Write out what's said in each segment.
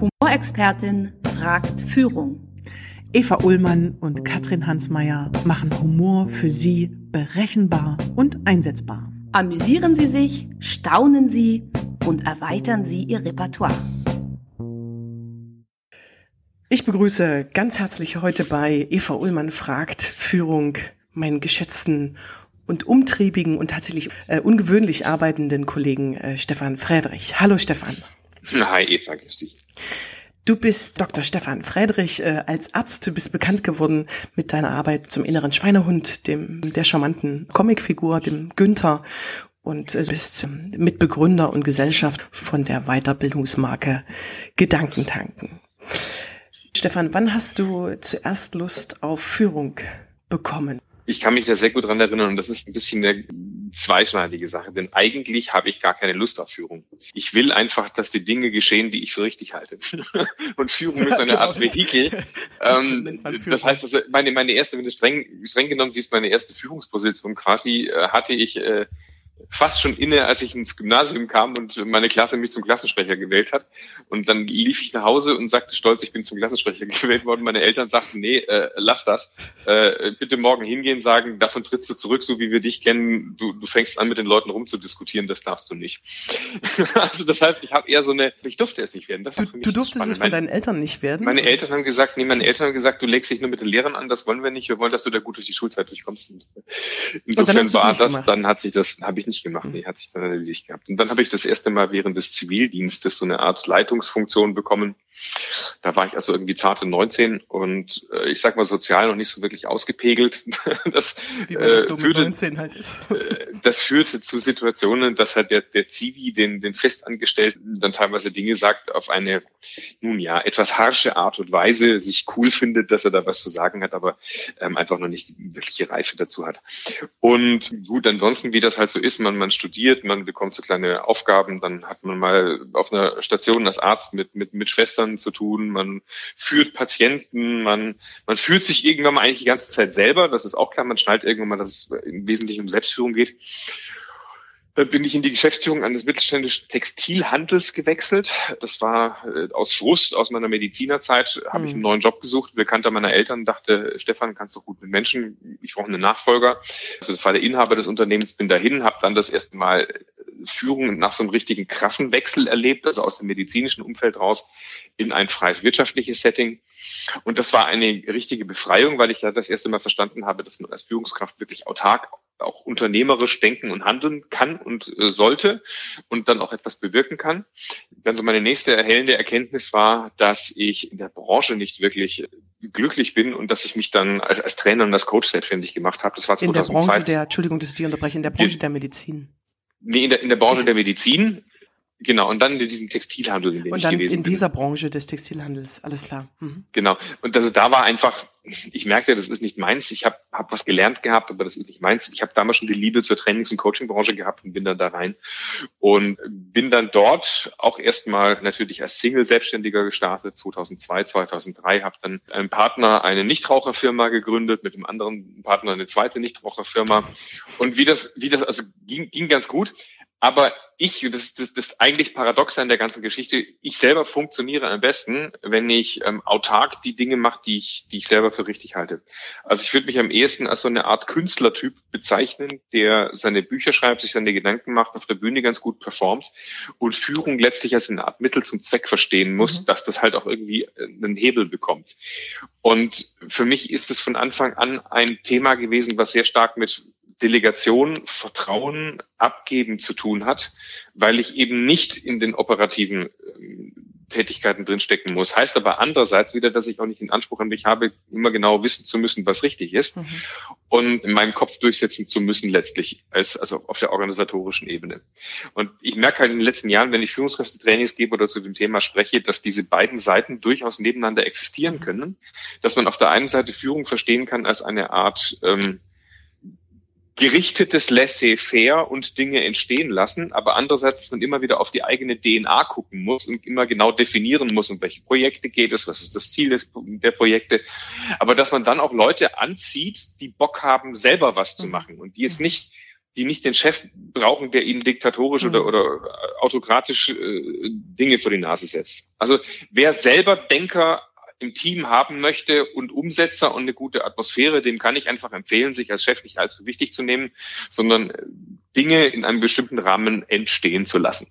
Humorexpertin fragt Führung. Eva Ullmann und Katrin Hansmeier machen Humor für Sie berechenbar und einsetzbar. Amüsieren Sie sich, staunen Sie und erweitern Sie Ihr Repertoire. Ich begrüße ganz herzlich heute bei Eva Ullmann fragt Führung meinen geschätzten und umtriebigen und tatsächlich äh, ungewöhnlich arbeitenden Kollegen äh, Stefan Friedrich. Hallo Stefan. Hi Eva, grüß dich. Du bist Dr. Stefan Friedrich. Äh, als Arzt, du bist bekannt geworden mit deiner Arbeit zum inneren Schweinehund, dem der charmanten Comicfigur, dem Günther. Und äh, bist Mitbegründer und Gesellschaft von der Weiterbildungsmarke Gedankentanken. Stefan, wann hast du zuerst Lust auf Führung bekommen? Ich kann mich da sehr gut dran erinnern und das ist ein bisschen eine zweischneidige Sache, denn eigentlich habe ich gar keine Lust auf Führung. Ich will einfach, dass die Dinge geschehen, die ich für richtig halte. und Führung ist eine Art genau. Vehikel. ähm, das heißt, also meine, meine erste, wenn du streng, streng genommen siehst, meine erste Führungsposition quasi äh, hatte ich äh, fast schon inne, als ich ins Gymnasium kam und meine Klasse mich zum Klassensprecher gewählt hat. Und dann lief ich nach Hause und sagte stolz, ich bin zum Klassensprecher gewählt worden. Meine Eltern sagten, nee, äh, lass das. Äh, bitte morgen hingehen, sagen, davon trittst du zurück, so wie wir dich kennen. Du, du fängst an, mit den Leuten rumzudiskutieren, das darfst du nicht. also das heißt, ich habe eher so eine, ich durfte es nicht werden. Das du, du durftest es von deinen Eltern nicht werden? Meine Eltern haben gesagt, nee, meine Eltern haben gesagt, du legst dich nur mit den Lehrern an, das wollen wir nicht. Wir wollen, dass du da gut durch die Schulzeit durchkommst. Insofern war das, gemacht. dann hat sich das, habe ich nicht gemacht. Nee, hat sich dann erledigt gehabt. Und dann habe ich das erste Mal während des Zivildienstes so eine Art Leitungsfunktion bekommen. Da war ich also irgendwie zarte 19 und äh, ich sag mal sozial noch nicht so wirklich ausgepegelt. das, Wie man das so äh, führte, 19 halt ist. Äh, das führte zu Situationen, dass halt der, der Zivi den, den Festangestellten dann teilweise Dinge sagt auf eine, nun ja, etwas harsche Art und Weise, sich cool findet, dass er da was zu sagen hat, aber ähm, einfach noch nicht die wirkliche Reife dazu hat. Und gut, ansonsten, wie das halt so ist, man, man studiert, man bekommt so kleine Aufgaben, dann hat man mal auf einer Station als Arzt mit, mit, mit Schwestern zu tun, man führt Patienten, man, man führt sich irgendwann mal eigentlich die ganze Zeit selber, das ist auch klar, man schnallt irgendwann mal, dass es im Wesentlichen um Selbstführung geht. Dann bin ich in die Geschäftsführung eines mittelständischen Textilhandels gewechselt. Das war äh, aus Frust aus meiner Medizinerzeit, habe mhm. ich einen neuen Job gesucht. Bekannter meiner Eltern dachte, Stefan, kannst du gut mit Menschen, ich brauche einen Nachfolger. Also das war der Inhaber des Unternehmens, bin dahin, habe dann das erste Mal Führung nach so einem richtigen krassen Wechsel erlebt, also aus dem medizinischen Umfeld raus in ein freies wirtschaftliches Setting. Und das war eine richtige Befreiung, weil ich da das erste Mal verstanden habe, dass man als Führungskraft wirklich autark auch unternehmerisch denken und handeln kann und äh, sollte und dann auch etwas bewirken kann. Dann so meine nächste erhellende Erkenntnis war, dass ich in der Branche nicht wirklich glücklich bin und dass ich mich dann als, als Trainer und als Coach selbstständig gemacht habe. Das war 2002. In der Branche der, Entschuldigung, dass ich die unterbreche, in der Branche der Medizin. Nee, in der, in der Branche der Medizin. Genau, und dann in diesem Textilhandel, in dem und ich gewesen in bin. in dieser Branche des Textilhandels, alles klar. Mhm. Genau, und also da war einfach, ich merkte, das ist nicht meins. Ich habe hab was gelernt gehabt, aber das ist nicht meins. Ich habe damals schon die Liebe zur Trainings- und Coaching-Branche gehabt und bin dann da rein und bin dann dort auch erstmal natürlich als Single-Selbstständiger gestartet, 2002, 2003, habe dann einen Partner eine Nichtraucherfirma gegründet, mit einem anderen Partner eine zweite Nichtraucherfirma und wie das, wie das also ging, ging ganz gut. Aber ich, das, das, das eigentlich paradox an der ganzen Geschichte, ich selber funktioniere am besten, wenn ich ähm, autark die Dinge mache, die ich, die ich selber für richtig halte. Also ich würde mich am ehesten als so eine Art Künstlertyp bezeichnen, der seine Bücher schreibt, sich seine Gedanken macht, auf der Bühne ganz gut performt und Führung letztlich als eine Art Mittel zum Zweck verstehen muss, mhm. dass das halt auch irgendwie äh, einen Hebel bekommt. Und für mich ist es von Anfang an ein Thema gewesen, was sehr stark mit Delegation, Vertrauen, Abgeben zu tun hat, weil ich eben nicht in den operativen äh, Tätigkeiten drinstecken muss. Heißt aber andererseits wieder, dass ich auch nicht den Anspruch an mich habe, immer genau wissen zu müssen, was richtig ist mhm. und in meinem Kopf durchsetzen zu müssen letztlich, als, also auf der organisatorischen Ebene. Und ich merke halt in den letzten Jahren, wenn ich Führungskräfte-Trainings gebe oder zu dem Thema spreche, dass diese beiden Seiten durchaus nebeneinander existieren mhm. können, dass man auf der einen Seite Führung verstehen kann als eine Art ähm, gerichtetes Laissez-faire und Dinge entstehen lassen, aber andererseits, dass man immer wieder auf die eigene DNA gucken muss und immer genau definieren muss, um welche Projekte geht es, was ist das Ziel des, der Projekte, aber dass man dann auch Leute anzieht, die Bock haben, selber was zu machen und die jetzt nicht die nicht den Chef brauchen, der ihnen diktatorisch mhm. oder, oder autokratisch äh, Dinge vor die Nase setzt. Also wer selber Denker im Team haben möchte und Umsetzer und eine gute Atmosphäre, dem kann ich einfach empfehlen, sich als Chef nicht allzu wichtig zu nehmen, sondern Dinge in einem bestimmten Rahmen entstehen zu lassen.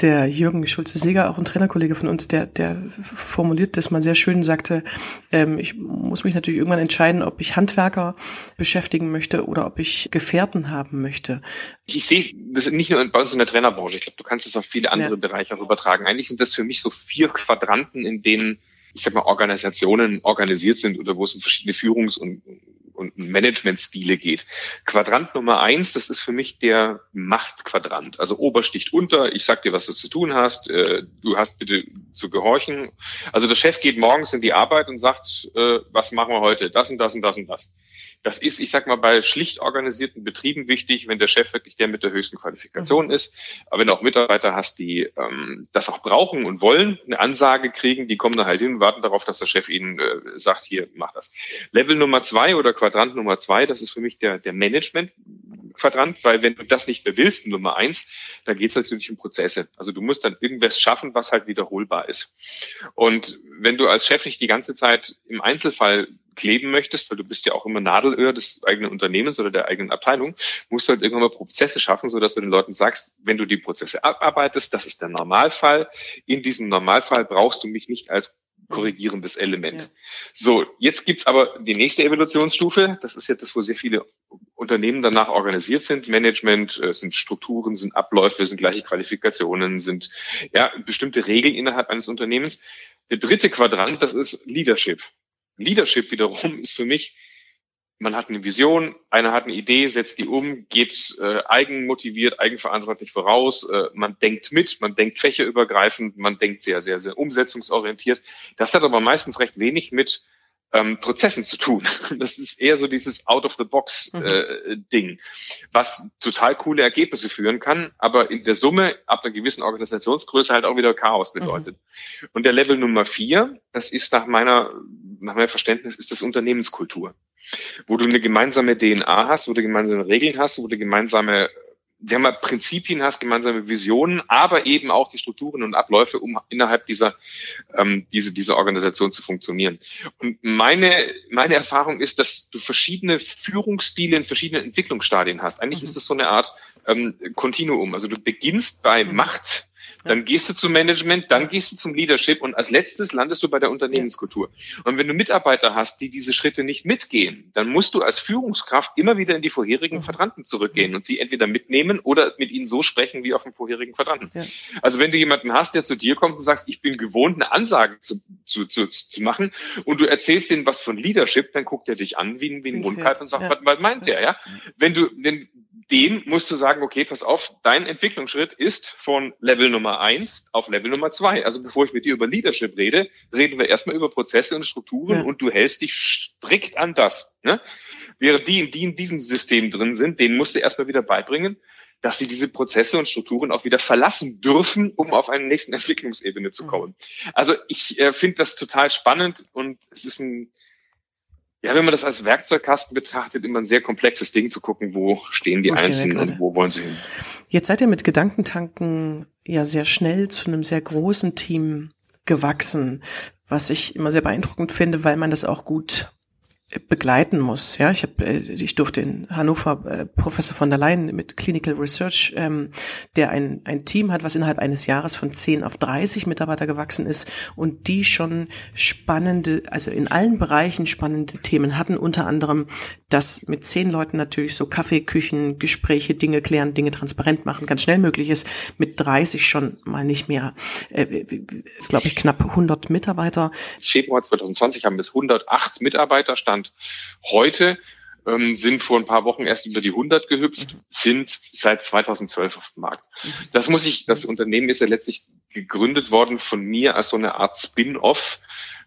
Der Jürgen Schulze-Seger, auch ein Trainerkollege von uns, der, der formuliert das mal sehr schön, sagte, ähm, ich muss mich natürlich irgendwann entscheiden, ob ich Handwerker beschäftigen möchte oder ob ich Gefährten haben möchte. Ich sehe das nicht nur bei uns in der Trainerbranche, ich glaube, du kannst es auf viele andere ja. Bereiche auch übertragen. Eigentlich sind das für mich so vier Quadranten, in denen ich sag mal, Organisationen organisiert sind oder wo es um verschiedene Führungs- und, und Managementstile geht. Quadrant Nummer eins, das ist für mich der Machtquadrant. Also Obersticht unter, ich sag dir, was du zu tun hast, äh, du hast bitte zu gehorchen. Also der Chef geht morgens in die Arbeit und sagt, äh, was machen wir heute? Das und das und das und das. Das ist, ich sag mal, bei schlicht organisierten Betrieben wichtig, wenn der Chef wirklich der mit der höchsten Qualifikation mhm. ist. Aber wenn du auch Mitarbeiter hast, die ähm, das auch brauchen und wollen, eine Ansage kriegen, die kommen dann halt hin und warten darauf, dass der Chef ihnen äh, sagt, hier, mach das. Level Nummer zwei oder Quadrant Nummer zwei, das ist für mich der, der Management. Quadrant, weil wenn du das nicht mehr willst, Nummer eins, dann geht es natürlich um Prozesse. Also du musst dann irgendwas schaffen, was halt wiederholbar ist. Und wenn du als Chef nicht die ganze Zeit im Einzelfall kleben möchtest, weil du bist ja auch immer Nadelöhr des eigenen Unternehmens oder der eigenen Abteilung, musst du halt irgendwann mal Prozesse schaffen, sodass du den Leuten sagst, wenn du die Prozesse abarbeitest, das ist der Normalfall. In diesem Normalfall brauchst du mich nicht als korrigierendes Element. Ja. So, jetzt gibt's aber die nächste Evolutionsstufe. Das ist jetzt das, wo sehr viele Unternehmen danach organisiert sind. Management äh, sind Strukturen, sind Abläufe, sind gleiche Qualifikationen, sind ja bestimmte Regeln innerhalb eines Unternehmens. Der dritte Quadrant, das ist Leadership. Leadership wiederum ist für mich, man hat eine Vision, einer hat eine Idee, setzt die um, geht äh, eigenmotiviert, eigenverantwortlich voraus, äh, man denkt mit, man denkt fächerübergreifend, man denkt sehr, sehr, sehr umsetzungsorientiert. Das hat aber meistens recht wenig mit ähm, Prozessen zu tun. Das ist eher so dieses Out-of-the-Box-Ding, mhm. äh, was total coole Ergebnisse führen kann, aber in der Summe ab einer gewissen Organisationsgröße halt auch wieder Chaos bedeutet. Mhm. Und der Level Nummer vier, das ist nach meiner, nach meinem Verständnis, ist das Unternehmenskultur. Wo du eine gemeinsame DNA hast, wo du gemeinsame Regeln hast, wo du gemeinsame wenn man Prinzipien hast, gemeinsame Visionen, aber eben auch die Strukturen und Abläufe, um innerhalb dieser, ähm, diese, dieser Organisation zu funktionieren. Und meine, meine Erfahrung ist, dass du verschiedene Führungsstile in verschiedenen Entwicklungsstadien hast. Eigentlich mhm. ist es so eine Art ähm, Kontinuum. Also du beginnst bei mhm. Macht, dann gehst du zum Management, dann gehst du zum Leadership und als letztes landest du bei der Unternehmenskultur. Und wenn du Mitarbeiter hast, die diese Schritte nicht mitgehen, dann musst du als Führungskraft immer wieder in die vorherigen. Quadranten zurückgehen und sie entweder mitnehmen oder mit ihnen so sprechen wie auf dem vorherigen Quadranten. Ja. Also wenn du jemanden hast, der zu dir kommt und sagst, ich bin gewohnt, eine Ansage zu, zu, zu, zu machen und du erzählst denen was von Leadership, dann guckt er dich an wie, wie ein Rundkalb und sagt, ja. was, was meint der, ja? Wenn du, wenn dem musst du sagen, okay, pass auf, dein Entwicklungsschritt ist von Level Nummer eins auf Level Nummer zwei. Also bevor ich mit dir über Leadership rede, reden wir erstmal über Prozesse und Strukturen ja. und du hältst dich strikt an das. Ne? Während die, die in diesem System drin sind, denen musst du erstmal wieder beibringen, dass sie diese Prozesse und Strukturen auch wieder verlassen dürfen, um auf eine nächsten Entwicklungsebene zu mhm. kommen. Also ich äh, finde das total spannend und es ist ein ja, wenn man das als Werkzeugkasten betrachtet, immer ein sehr komplexes Ding zu gucken, wo stehen die wo Einzelnen und wo wollen sie hin. Jetzt seid ihr mit Gedankentanken ja sehr schnell zu einem sehr großen Team gewachsen, was ich immer sehr beeindruckend finde, weil man das auch gut begleiten muss. Ja, ich habe, äh, ich durfte in Hannover äh, Professor von der Leyen mit Clinical Research, ähm, der ein ein Team hat, was innerhalb eines Jahres von 10 auf 30 Mitarbeiter gewachsen ist und die schon spannende, also in allen Bereichen spannende Themen hatten, unter anderem, dass mit zehn Leuten natürlich so Kaffee, Küchen, Gespräche, Dinge klären, Dinge transparent machen, ganz schnell möglich ist. Mit 30 schon mal nicht mehr. Äh, ist glaube ich knapp 100 Mitarbeiter. Februar 2020 haben bis 108 Mitarbeiter stand Deutschland heute, ähm, sind vor ein paar Wochen erst über die 100 gehüpft, mhm. sind seit 2012 auf dem Markt. Mhm. Das muss ich, das Unternehmen ist ja letztlich gegründet worden von mir als so eine Art Spin-off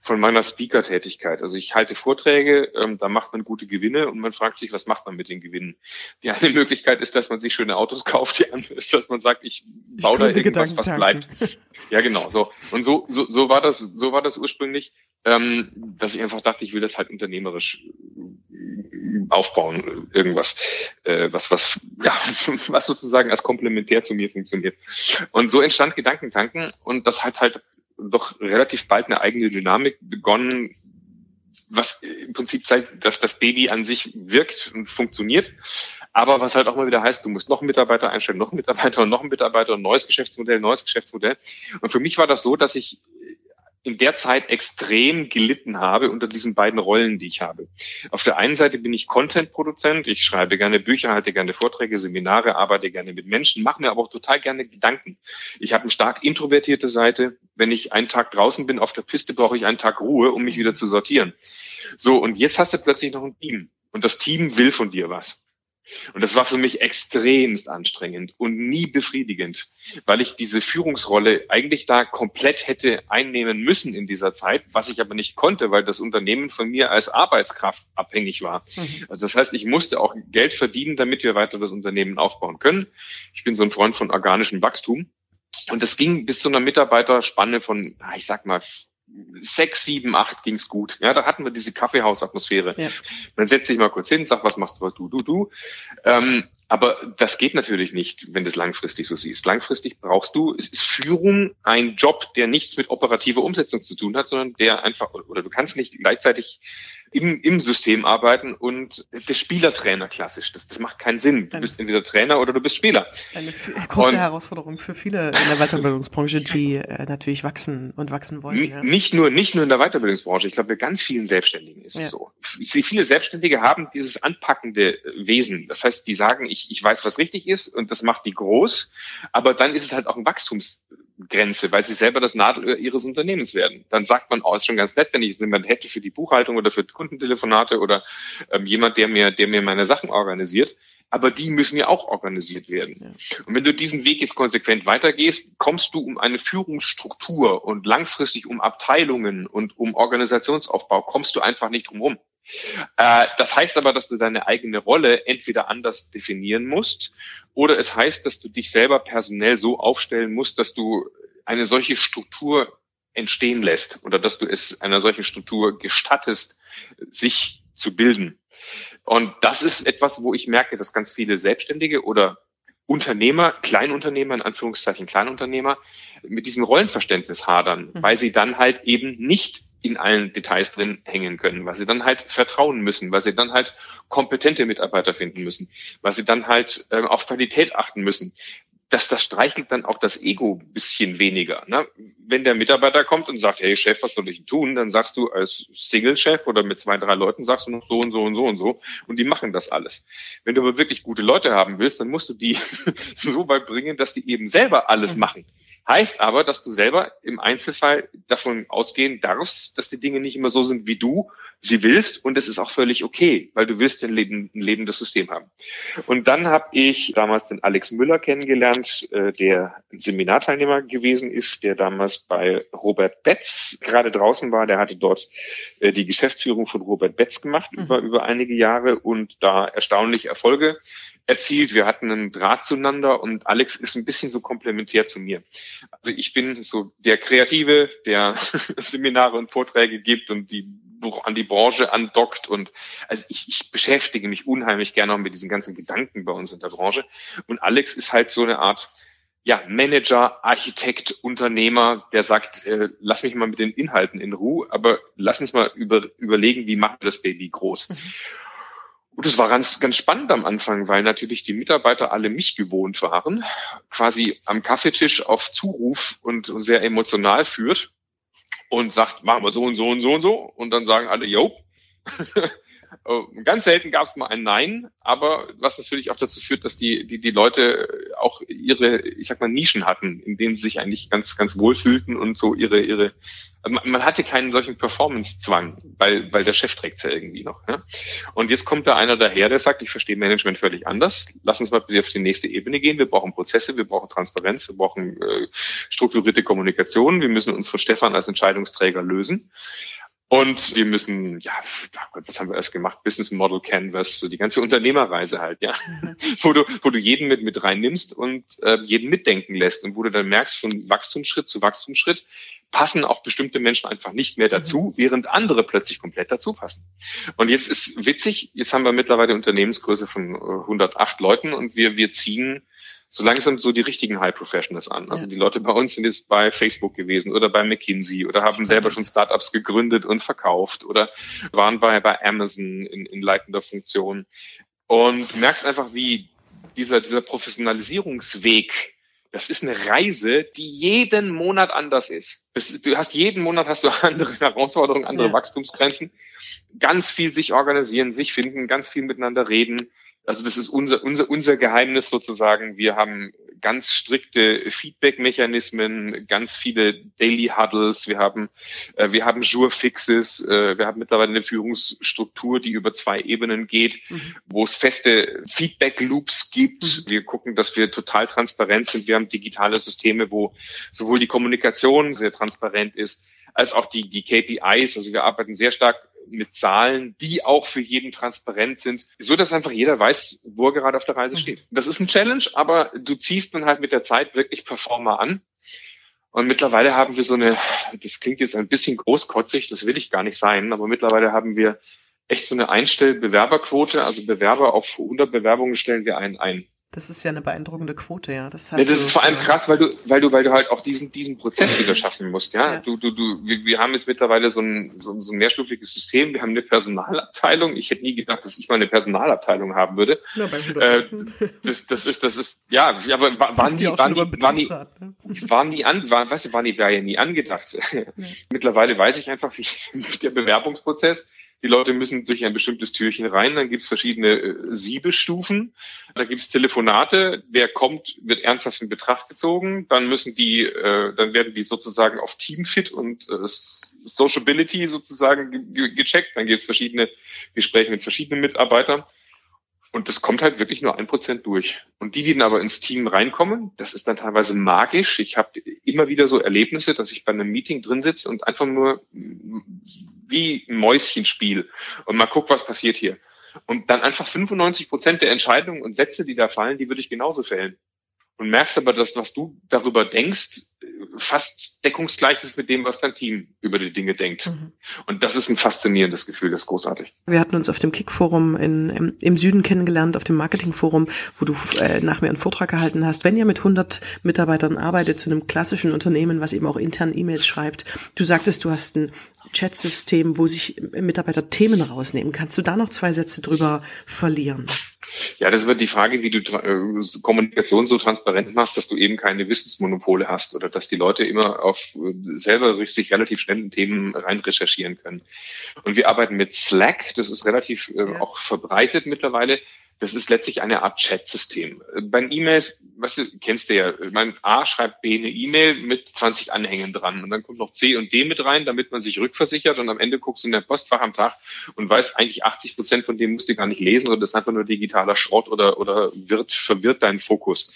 von meiner Speaker-Tätigkeit. Also ich halte Vorträge, ähm, da macht man gute Gewinne und man fragt sich, was macht man mit den Gewinnen? Die eine Möglichkeit ist, dass man sich schöne Autos kauft, die andere ist, dass man sagt, ich baue da irgendwas, was bleibt. Ja, genau. So und so so so war das so war das ursprünglich, ähm, dass ich einfach dachte, ich will das halt unternehmerisch aufbauen, irgendwas, äh, was, was, ja, was sozusagen als komplementär zu mir funktioniert. Und so entstand Gedankentanken und das hat halt doch relativ bald eine eigene Dynamik begonnen, was im Prinzip zeigt, dass das Baby an sich wirkt und funktioniert. Aber was halt auch mal wieder heißt, du musst noch einen Mitarbeiter einstellen, noch einen Mitarbeiter und noch einen Mitarbeiter, ein neues Geschäftsmodell, neues Geschäftsmodell. Und für mich war das so, dass ich in der Zeit extrem gelitten habe unter diesen beiden Rollen, die ich habe. Auf der einen Seite bin ich Content-Produzent, ich schreibe gerne Bücher, halte gerne Vorträge, Seminare, arbeite gerne mit Menschen, mache mir aber auch total gerne Gedanken. Ich habe eine stark introvertierte Seite. Wenn ich einen Tag draußen bin auf der Piste, brauche ich einen Tag Ruhe, um mich wieder zu sortieren. So, und jetzt hast du plötzlich noch ein Team. Und das Team will von dir was. Und das war für mich extremst anstrengend und nie befriedigend, weil ich diese Führungsrolle eigentlich da komplett hätte einnehmen müssen in dieser Zeit, was ich aber nicht konnte, weil das Unternehmen von mir als Arbeitskraft abhängig war. Mhm. Also das heißt, ich musste auch Geld verdienen, damit wir weiter das Unternehmen aufbauen können. Ich bin so ein Freund von organischem Wachstum. Und das ging bis zu einer Mitarbeiterspanne von, ich sag mal, sechs, sieben, acht ging's gut. Ja, da hatten wir diese Kaffeehausatmosphäre. Ja. Man setzt sich mal kurz hin, sagt, was machst du, du, du, du. Ähm, aber das geht natürlich nicht, wenn du es langfristig so siehst. Langfristig brauchst du, es ist Führung ein Job, der nichts mit operativer Umsetzung zu tun hat, sondern der einfach, oder du kannst nicht gleichzeitig im, im System arbeiten und der Spielertrainer klassisch. Das, das macht keinen Sinn. Du bist entweder Trainer oder du bist Spieler. Eine große und Herausforderung für viele in der Weiterbildungsbranche, die äh, natürlich wachsen und wachsen wollen. Ja. Nicht nur nicht nur in der Weiterbildungsbranche. Ich glaube, bei ganz vielen Selbstständigen ist ja. es so. Viele Selbstständige haben dieses anpackende Wesen. Das heißt, die sagen, ich, ich weiß, was richtig ist und das macht die groß. Aber dann ist es halt auch ein Wachstums Grenze, weil sie selber das Nadelöhr ihres Unternehmens werden. Dann sagt man, oh, ist schon ganz nett, wenn ich jemand hätte für die Buchhaltung oder für Kundentelefonate oder ähm, jemand, der mir, der mir meine Sachen organisiert. Aber die müssen ja auch organisiert werden. Ja. Und wenn du diesen Weg jetzt konsequent weitergehst, kommst du um eine Führungsstruktur und langfristig um Abteilungen und um Organisationsaufbau, kommst du einfach nicht drum rum. Äh, das heißt aber, dass du deine eigene Rolle entweder anders definieren musst oder es heißt, dass du dich selber personell so aufstellen musst, dass du eine solche Struktur entstehen lässt oder dass du es einer solchen Struktur gestattest, sich zu bilden. Und das ist etwas, wo ich merke, dass ganz viele Selbstständige oder Unternehmer, Kleinunternehmer, in Anführungszeichen Kleinunternehmer, mit diesem Rollenverständnis hadern, mhm. weil sie dann halt eben nicht in allen Details drin hängen können, weil sie dann halt vertrauen müssen, weil sie dann halt kompetente Mitarbeiter finden müssen, weil sie dann halt äh, auf Qualität achten müssen. Das, das streichelt dann auch das Ego bisschen weniger. Ne? Wenn der Mitarbeiter kommt und sagt, hey Chef, was soll ich tun? Dann sagst du als Single-Chef oder mit zwei, drei Leuten sagst du noch so und so und so und so und die machen das alles. Wenn du aber wirklich gute Leute haben willst, dann musst du die so weit bringen, dass die eben selber alles mhm. machen. Heißt aber, dass du selber im Einzelfall davon ausgehen darfst, dass die Dinge nicht immer so sind, wie du sie willst. Und es ist auch völlig okay, weil du willst ein, Leben, ein lebendes System haben. Und dann habe ich damals den Alex Müller kennengelernt, äh, der ein Seminarteilnehmer gewesen ist, der damals bei Robert Betz gerade draußen war. Der hatte dort äh, die Geschäftsführung von Robert Betz gemacht mhm. über, über einige Jahre und da erstaunlich Erfolge erzielt. Wir hatten einen Draht zueinander und Alex ist ein bisschen so komplementär zu mir. Also ich bin so der Kreative, der Seminare und Vorträge gibt und die an die Branche andockt und also ich, ich beschäftige mich unheimlich gerne auch mit diesen ganzen Gedanken bei uns in der Branche und Alex ist halt so eine Art ja, Manager, Architekt, Unternehmer, der sagt, äh, lass mich mal mit den Inhalten in Ruhe, aber lass uns mal über, überlegen, wie machen wir das Baby groß. Mhm. Und es war ganz, ganz spannend am Anfang, weil natürlich die Mitarbeiter alle mich gewohnt waren, quasi am Kaffeetisch auf Zuruf und sehr emotional führt und sagt, machen wir so und so und so und so. Und dann sagen alle, jo. Oh, ganz selten gab es mal ein Nein, aber was natürlich auch dazu führt, dass die, die, die Leute auch ihre, ich sag mal, Nischen hatten, in denen sie sich eigentlich ganz, ganz wohl fühlten und so ihre, ihre, man hatte keinen solchen Performance-Zwang, weil, weil der Chef trägt ja irgendwie noch. Ne? Und jetzt kommt da einer daher, der sagt, ich verstehe Management völlig anders. Lass uns mal bitte auf die nächste Ebene gehen. Wir brauchen Prozesse, wir brauchen Transparenz, wir brauchen äh, strukturierte Kommunikation. Wir müssen uns von Stefan als Entscheidungsträger lösen. Und wir müssen, ja, was haben wir erst gemacht? Business Model Canvas, so die ganze Unternehmerreise halt, ja. Mhm. wo du, wo du jeden mit, mit reinnimmst und äh, jeden mitdenken lässt und wo du dann merkst, von Wachstumsschritt zu Wachstumsschritt passen auch bestimmte Menschen einfach nicht mehr dazu, mhm. während andere plötzlich komplett dazu passen. Und jetzt ist witzig, jetzt haben wir mittlerweile Unternehmensgröße von 108 äh, Leuten und wir, wir ziehen so langsam so die richtigen High Professionals an. Also ja. die Leute bei uns sind jetzt bei Facebook gewesen oder bei McKinsey oder haben Spannend. selber schon Startups gegründet und verkauft oder waren bei, bei Amazon in, in leitender Funktion. Und du merkst einfach, wie dieser, dieser Professionalisierungsweg das ist eine Reise, die jeden Monat anders ist. Du hast jeden Monat hast du andere Herausforderungen, andere ja. Wachstumsgrenzen. Ganz viel sich organisieren, sich finden, ganz viel miteinander reden. Also das ist unser, unser, unser Geheimnis sozusagen. Wir haben ganz strikte Feedback-Mechanismen, ganz viele Daily Huddles. Wir haben, äh, wir haben Jour-Fixes. Äh, wir haben mittlerweile eine Führungsstruktur, die über zwei Ebenen geht, mhm. wo es feste Feedback-Loops gibt. Mhm. Wir gucken, dass wir total transparent sind. Wir haben digitale Systeme, wo sowohl die Kommunikation sehr transparent ist, als auch die, die KPIs. Also wir arbeiten sehr stark mit Zahlen, die auch für jeden transparent sind, so dass einfach jeder weiß, wo er gerade auf der Reise mhm. steht. Das ist ein Challenge, aber du ziehst dann halt mit der Zeit wirklich Performer an. Und mittlerweile haben wir so eine, das klingt jetzt ein bisschen großkotzig, das will ich gar nicht sein, aber mittlerweile haben wir echt so eine Einstellbewerberquote, also Bewerber auf 100 Bewerbungen stellen wir einen ein. Das ist ja eine beeindruckende Quote, ja. Das, ja, das ist vor allem krass, weil du, weil du, weil du halt auch diesen, diesen Prozess wieder schaffen musst, ja. ja. Du, du, du, wir, wir haben jetzt mittlerweile so ein, so, so ein mehrstufiges System. Wir haben eine Personalabteilung. Ich hätte nie gedacht, dass ich mal eine Personalabteilung haben würde. Bei äh, das, das ist, das ist, ja, aber war, waren die, waren die, waren die, ne? waren die an, war, weißt du, waren die, war ja nie angedacht. Ja. mittlerweile weiß ich einfach, wie der Bewerbungsprozess die Leute müssen durch ein bestimmtes Türchen rein, dann gibt es verschiedene äh, Siebestufen, da gibt es Telefonate, wer kommt, wird ernsthaft in Betracht gezogen, dann müssen die, äh, dann werden die sozusagen auf Teamfit und äh, Sociability sozusagen ge gecheckt, dann gibt es verschiedene Gespräche mit verschiedenen Mitarbeitern. Und das kommt halt wirklich nur ein Prozent durch. Und die, die dann aber ins Team reinkommen, das ist dann teilweise magisch. Ich habe immer wieder so Erlebnisse, dass ich bei einem Meeting drin sitze und einfach nur wie ein Mäuschenspiel und mal guck, was passiert hier. Und dann einfach 95 Prozent der Entscheidungen und Sätze, die da fallen, die würde ich genauso fällen. Und merkst aber, dass was du darüber denkst, fast deckungsgleich ist mit dem, was dein Team über die Dinge denkt. Mhm. Und das ist ein faszinierendes Gefühl, das ist großartig. Wir hatten uns auf dem Kick-Forum in, im, im, Süden kennengelernt, auf dem Marketing-Forum, wo du äh, nach mir einen Vortrag gehalten hast. Wenn ihr mit 100 Mitarbeitern arbeitet, zu einem klassischen Unternehmen, was eben auch intern E-Mails schreibt, du sagtest, du hast ein Chatsystem, wo sich Mitarbeiter Themen rausnehmen. Kannst du da noch zwei Sätze drüber verlieren? Ja, das wird die Frage, wie du äh, Kommunikation so transparent machst, dass du eben keine Wissensmonopole hast oder dass die Leute immer auf äh, selber sich relativ schnell in Themen rein recherchieren können. Und wir arbeiten mit Slack, das ist relativ äh, ja. auch verbreitet mittlerweile. Das ist letztlich eine Art Chat-System. Bei E-Mails, was kennst du ja, mein A schreibt B eine E-Mail mit 20 Anhängen dran und dann kommt noch C und D mit rein, damit man sich rückversichert und am Ende guckst du in der Postfach am Tag und weißt eigentlich 80 Prozent von dem musst du gar nicht lesen oder das ist einfach nur digitaler Schrott oder, oder wird, verwirrt deinen Fokus.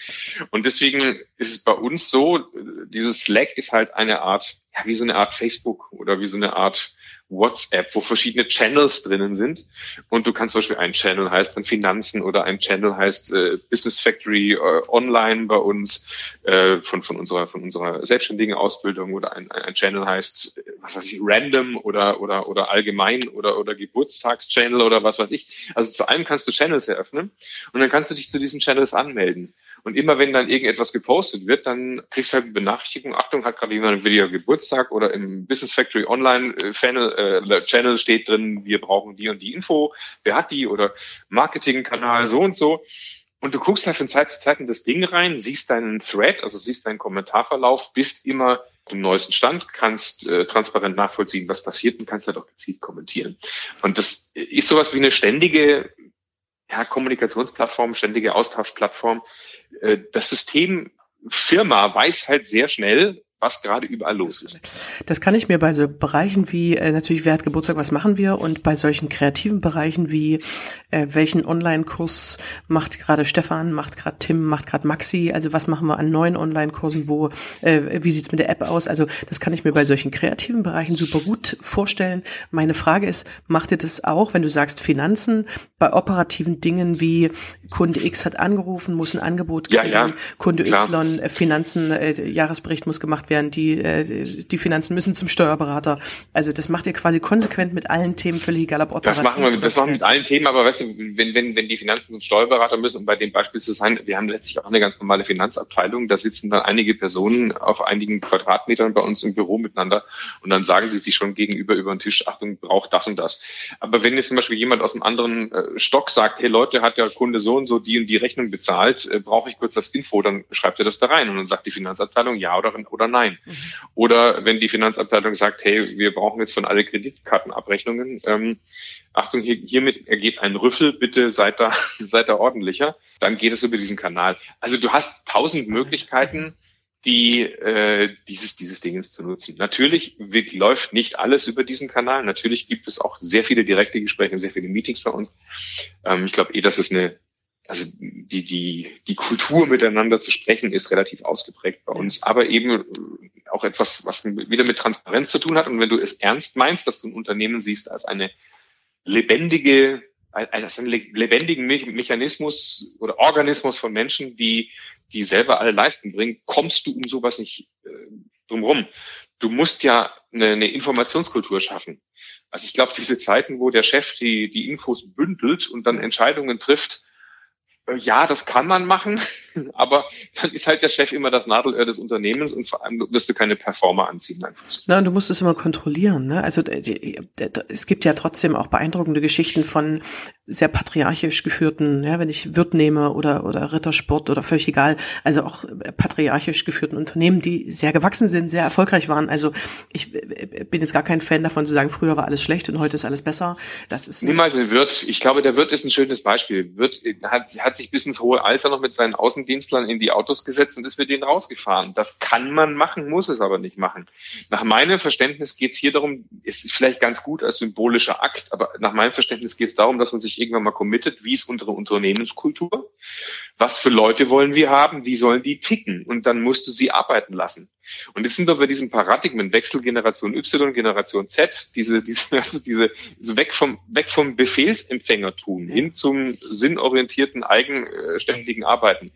Und deswegen ist es bei uns so, dieses Slack ist halt eine Art, ja, wie so eine Art Facebook oder wie so eine Art WhatsApp, wo verschiedene Channels drinnen sind. Und du kannst zum Beispiel ein Channel heißt dann Finanzen oder ein Channel heißt äh, Business Factory äh, Online bei uns äh, von, von unserer, von unserer selbstständigen Ausbildung oder ein, ein Channel heißt, was weiß ich, Random oder, oder, oder allgemein oder, oder Geburtstagschannel oder was weiß ich. Also zu allem kannst du Channels eröffnen und dann kannst du dich zu diesen Channels anmelden. Und immer wenn dann irgendetwas gepostet wird, dann kriegst du halt eine Benachrichtigung, Achtung, hat gerade jemand wieder Geburtstag oder im Business Factory Online äh, Channel, äh, Channel steht drin, wir brauchen die und die Info, wer hat die oder Marketingkanal so und so. Und du guckst halt von Zeit zu Zeit in das Ding rein, siehst deinen Thread, also siehst deinen Kommentarverlauf, bist immer im neuesten Stand, kannst äh, transparent nachvollziehen, was passiert und kannst halt auch gezielt kommentieren. Und das ist sowas wie eine ständige ja, Kommunikationsplattform, ständige Austauschplattform. Äh, das System Firma weiß halt sehr schnell, was gerade überall los ist. Das kann ich mir bei so Bereichen wie äh, natürlich, wer hat Geburtstag, was machen wir? Und bei solchen kreativen Bereichen wie äh, welchen Online-Kurs macht gerade Stefan, macht gerade Tim, macht gerade Maxi, also was machen wir an neuen Online-Kursen, wo, äh, wie sieht's mit der App aus? Also das kann ich mir bei solchen kreativen Bereichen super gut vorstellen. Meine Frage ist, macht ihr das auch, wenn du sagst Finanzen, bei operativen Dingen wie Kunde X hat angerufen, muss ein Angebot kriegen, ja, ja, Kunde klar. Y, äh, Finanzen, äh, Jahresbericht muss gemacht werden, die, äh, die Finanzen müssen zum Steuerberater. Also das macht ihr quasi konsequent mit allen Themen, völlig egal ob operativ. Das machen wir, das machen wir mit allen Themen, aber weißt du, wenn, wenn, wenn die Finanzen zum Steuerberater müssen, um bei dem Beispiel zu sein, wir haben letztlich auch eine ganz normale Finanzabteilung, da sitzen dann einige Personen auf einigen Quadratmetern bei uns im Büro miteinander und dann sagen die sich schon gegenüber über den Tisch, Achtung, braucht das und das. Aber wenn jetzt zum Beispiel jemand aus einem anderen äh, Stock sagt, hey Leute, hat der Kunde so und so die und die Rechnung bezahlt, äh, brauche ich kurz das Info, dann schreibt er das da rein und dann sagt die Finanzabteilung ja oder, oder nein. Mhm. Oder wenn die Finanzabteilung sagt, hey, wir brauchen jetzt von alle Kreditkartenabrechnungen, ähm, Achtung, hier, hiermit ergeht ein Rüffel, bitte seid da, seid da ordentlicher, dann geht es über diesen Kanal. Also du hast tausend Möglichkeiten, die äh, dieses dieses Dingens zu nutzen. Natürlich wird, läuft nicht alles über diesen Kanal. Natürlich gibt es auch sehr viele direkte Gespräche, sehr viele Meetings bei uns. Ähm, ich glaube eh, dass es eine also die die die Kultur miteinander zu sprechen ist relativ ausgeprägt bei uns, aber eben auch etwas, was wieder mit Transparenz zu tun hat. Und wenn du es ernst meinst, dass du ein Unternehmen siehst als eine lebendige als einen lebendigen Mechanismus oder Organismus von Menschen, die, die selber alle Leistung bringen, kommst du um sowas nicht äh, drumherum. Du musst ja eine, eine Informationskultur schaffen. Also ich glaube, diese Zeiten, wo der Chef die, die Infos bündelt und dann Entscheidungen trifft, äh, ja, das kann man machen, aber dann ist halt der Chef immer das Nadelöhr des Unternehmens und vor allem wirst du keine Performer anziehen. Na, und du musst es immer kontrollieren. Ne? Also es gibt ja trotzdem auch beeindruckende Geschichten von sehr patriarchisch geführten, ja, wenn ich Wirt nehme oder, oder Rittersport oder völlig egal, also auch patriarchisch geführten Unternehmen, die sehr gewachsen sind, sehr erfolgreich waren. Also ich bin jetzt gar kein Fan davon zu sagen, früher war alles schlecht und heute ist alles besser. Das ist Nimm mal den Wirt. Ich glaube, der Wirt ist ein schönes Beispiel. Wirt hat, hat sich bis ins hohe Alter noch mit seinen Außendienstlern in die Autos gesetzt und ist mit denen rausgefahren. Das kann man machen, muss es aber nicht machen. Nach meinem Verständnis geht es hier darum, es ist vielleicht ganz gut als symbolischer Akt, aber nach meinem Verständnis geht es darum, dass man sich irgendwann mal committet, wie ist unsere Unternehmenskultur, was für Leute wollen wir haben, wie sollen die ticken und dann musst du sie arbeiten lassen. Und jetzt sind wir bei diesem Paradigmenwechsel Generation Y, Generation Z, diese, diese, also diese, weg vom, weg vom Befehlsempfängertum hin zum sinnorientierten, eigenständigen Arbeiten.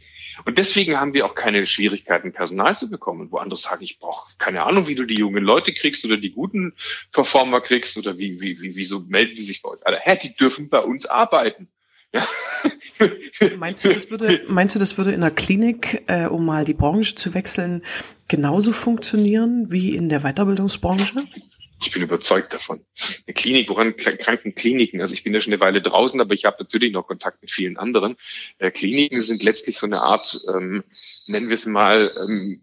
Und deswegen haben wir auch keine Schwierigkeiten, Personal zu bekommen. Wo andere sagen, ich brauche keine Ahnung, wie du die jungen Leute kriegst oder die guten Performer kriegst oder wie, wie, wie, wieso melden die sich bei euch alle? Hä, die dürfen bei uns arbeiten. Ja. meinst, du, das würde, meinst du, das würde in der Klinik, äh, um mal die Branche zu wechseln, genauso funktionieren wie in der Weiterbildungsbranche? Ich bin überzeugt davon. Eine Klinik, woran Krankenkliniken, also ich bin ja schon eine Weile draußen, aber ich habe natürlich noch Kontakt mit vielen anderen. Äh, Kliniken sind letztlich so eine Art, ähm, nennen wir es mal, ähm,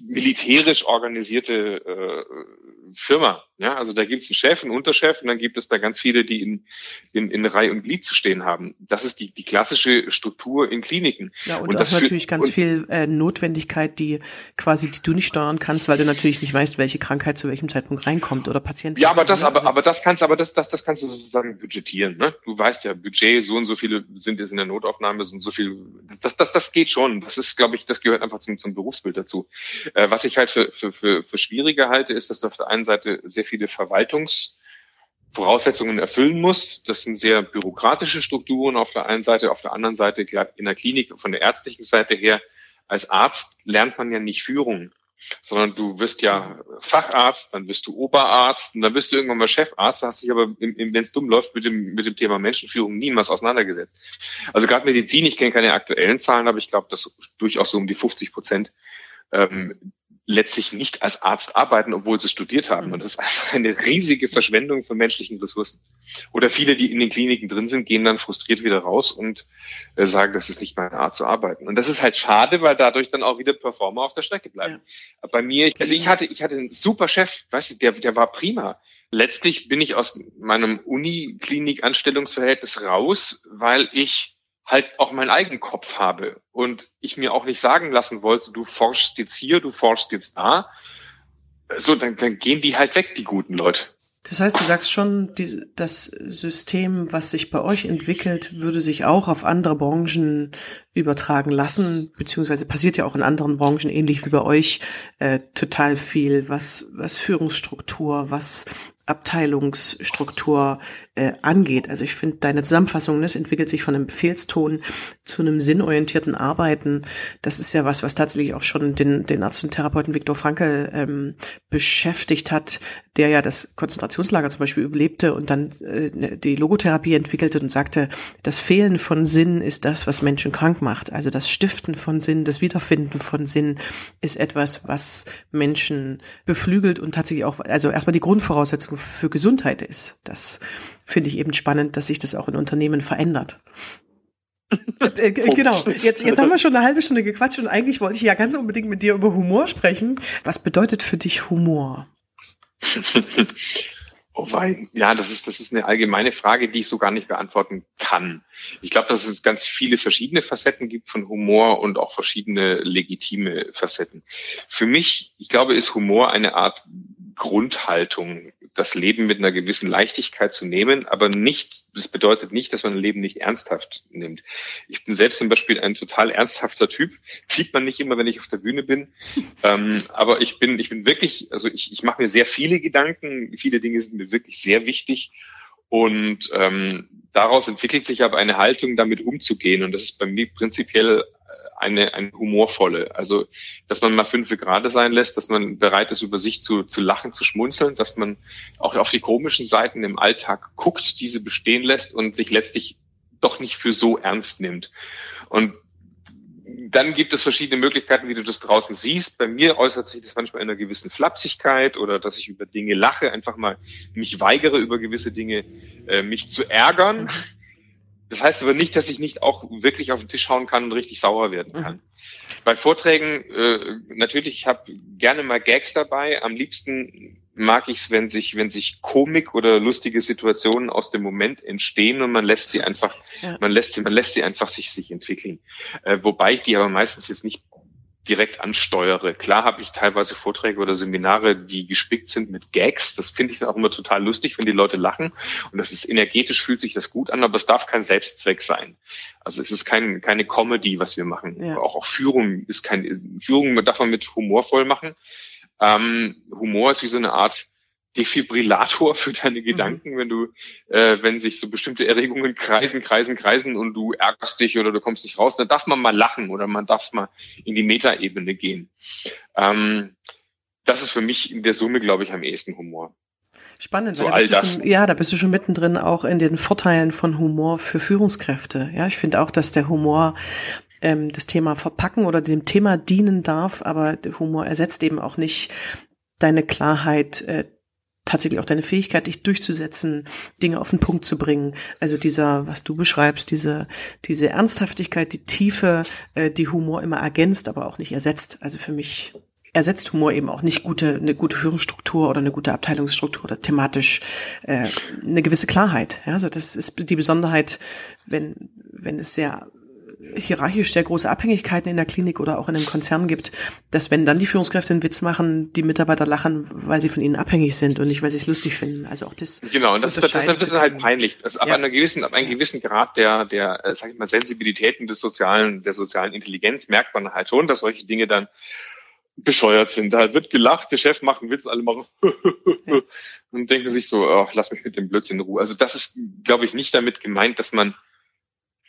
militärisch organisierte äh, Firma. Ja, also da gibt es einen Chef, einen Unterchef und dann gibt es da ganz viele, die in, in, in Reihe und Glied zu stehen haben. Das ist die, die klassische Struktur in Kliniken. Ja, und, und das natürlich ganz viel äh, Notwendigkeit, die quasi, die du nicht steuern kannst, weil du natürlich nicht weißt, welche Krankheit zu welchem Zeitpunkt reinkommt oder Patienten. Ja, aber das, aber, aber das kannst, aber das, das, das kannst du sozusagen budgetieren. Ne? Du weißt ja, Budget, so und so viele sind jetzt in der Notaufnahme, sind so viel. Das, das, das geht schon. Das ist, glaube ich, das gehört einfach zum, zum Berufsbild dazu. Äh, was ich halt für, für, für, für schwieriger halte, ist, dass du auf der einen Seite sehr viele Verwaltungsvoraussetzungen erfüllen muss. Das sind sehr bürokratische Strukturen auf der einen Seite, auf der anderen Seite in der Klinik von der ärztlichen Seite her. Als Arzt lernt man ja nicht Führung, sondern du wirst ja Facharzt, dann wirst du Oberarzt und dann bist du irgendwann mal Chefarzt, hast dich aber, wenn es dumm läuft, mit dem, mit dem Thema Menschenführung niemals auseinandergesetzt. Also gerade Medizin, ich kenne keine aktuellen Zahlen, aber ich glaube, dass durchaus so um die 50 Prozent ähm, letztlich nicht als Arzt arbeiten, obwohl sie studiert haben. Und das ist einfach eine riesige Verschwendung von menschlichen Ressourcen. Oder viele, die in den Kliniken drin sind, gehen dann frustriert wieder raus und äh, sagen, das ist nicht meine Art zu arbeiten. Und das ist halt schade, weil dadurch dann auch wieder Performer auf der Strecke bleiben. Ja. Bei mir, also ich hatte, ich hatte einen super Chef, weißt du, der, der war prima. Letztlich bin ich aus meinem Uniklinik-Anstellungsverhältnis raus, weil ich halt auch meinen eigenen Kopf habe und ich mir auch nicht sagen lassen wollte, du forschst jetzt hier, du forschst jetzt da. So, dann, dann gehen die halt weg, die guten Leute. Das heißt, du sagst schon, die, das System, was sich bei euch entwickelt, würde sich auch auf andere Branchen übertragen lassen, beziehungsweise passiert ja auch in anderen Branchen ähnlich wie bei euch äh, total viel, was, was Führungsstruktur, was Abteilungsstruktur äh, angeht. Also ich finde deine Zusammenfassung, das entwickelt sich von einem Befehlston zu einem sinnorientierten Arbeiten. Das ist ja was, was tatsächlich auch schon den, den Arzt und Therapeuten Viktor Frankl ähm, beschäftigt hat, der ja das Konzentrationslager zum Beispiel überlebte und dann äh, die Logotherapie entwickelte und sagte, das Fehlen von Sinn ist das, was Menschen krank macht. Also das Stiften von Sinn, das Wiederfinden von Sinn ist etwas, was Menschen beflügelt und tatsächlich auch, also erstmal die Grundvoraussetzung für Gesundheit ist. Das finde ich eben spannend, dass sich das auch in Unternehmen verändert. Äh, genau, jetzt, jetzt haben wir schon eine halbe Stunde gequatscht und eigentlich wollte ich ja ganz unbedingt mit dir über Humor sprechen. Was bedeutet für dich Humor? Oh wei. Ja, das ist, das ist eine allgemeine Frage, die ich so gar nicht beantworten kann. Ich glaube, dass es ganz viele verschiedene Facetten gibt von Humor und auch verschiedene legitime Facetten. Für mich, ich glaube, ist Humor eine Art Grundhaltung, das Leben mit einer gewissen Leichtigkeit zu nehmen, aber nicht, das bedeutet nicht, dass man ein Leben nicht ernsthaft nimmt. Ich bin selbst zum Beispiel ein total ernsthafter Typ, sieht man nicht immer, wenn ich auf der Bühne bin, ähm, aber ich bin, ich bin wirklich, also ich, ich mache mir sehr viele Gedanken, viele Dinge sind mir wirklich sehr wichtig und ähm, daraus entwickelt sich aber eine Haltung, damit umzugehen. Und das ist bei mir prinzipiell eine, eine humorvolle. Also, dass man mal fünf Grade sein lässt, dass man bereit ist, über sich zu, zu lachen, zu schmunzeln, dass man auch auf die komischen Seiten im Alltag guckt, diese bestehen lässt und sich letztlich doch nicht für so ernst nimmt. Und dann gibt es verschiedene Möglichkeiten, wie du das draußen siehst. Bei mir äußert sich das manchmal in einer gewissen Flapsigkeit oder dass ich über Dinge lache, einfach mal mich weigere, über gewisse Dinge äh, mich zu ärgern. Das heißt aber nicht, dass ich nicht auch wirklich auf den Tisch hauen kann und richtig sauer werden mhm. kann. Mhm. Bei Vorträgen äh, natürlich, ich habe gerne mal Gags dabei. Am liebsten mag ich es, wenn sich, wenn sich Komik oder lustige Situationen aus dem Moment entstehen und man lässt sie einfach, ja. man lässt sie, man lässt sie einfach sich sich entwickeln. Äh, wobei ich die aber meistens jetzt nicht direkt ansteuere. Klar habe ich teilweise Vorträge oder Seminare, die gespickt sind mit Gags. Das finde ich auch immer total lustig, wenn die Leute lachen. Und das ist energetisch, fühlt sich das gut an, aber es darf kein Selbstzweck sein. Also es ist kein, keine Comedy, was wir machen. Ja. Auch, auch Führung ist kein, Führung darf man mit humorvoll machen. Ähm, Humor ist wie so eine Art Defibrillator für deine mhm. Gedanken, mhm. wenn du, äh, wenn sich so bestimmte Erregungen kreisen, kreisen, kreisen und du ärgerst dich oder du kommst nicht raus, dann darf man mal lachen oder man darf mal in die Metaebene gehen. Ähm, das ist für mich in der Summe, glaube ich, am ehesten Humor. Spannend, so weil da bist du schon, ja, da bist du schon mittendrin auch in den Vorteilen von Humor für Führungskräfte. Ja, ich finde auch, dass der Humor ähm, das Thema verpacken oder dem Thema dienen darf, aber der Humor ersetzt eben auch nicht deine Klarheit, äh, tatsächlich auch deine Fähigkeit, dich durchzusetzen, Dinge auf den Punkt zu bringen. Also dieser, was du beschreibst, diese, diese Ernsthaftigkeit, die Tiefe, äh, die Humor immer ergänzt, aber auch nicht ersetzt. Also für mich ersetzt Humor eben auch nicht gute, eine gute Führungsstruktur oder eine gute Abteilungsstruktur oder thematisch äh, eine gewisse Klarheit. Ja, also das ist die Besonderheit, wenn, wenn es sehr hierarchisch sehr große Abhängigkeiten in der Klinik oder auch in einem Konzern gibt, dass wenn dann die Führungskräfte einen Witz machen, die Mitarbeiter lachen, weil sie von ihnen abhängig sind und nicht, weil sie es lustig finden. Also auch das. Genau, und das, das, das, das ist halt peinlich. Also ab ja. einer gewissen, ab einem gewissen Grad der, der, äh, sag ich mal, Sensibilitäten des sozialen, der sozialen Intelligenz merkt man halt schon, dass solche Dinge dann bescheuert sind. Da wird gelacht, der Chef macht einen Witz, alle machen und denken sich so, oh, lass mich mit dem Blödsinn in Ruhe. Also das ist, glaube ich, nicht damit gemeint, dass man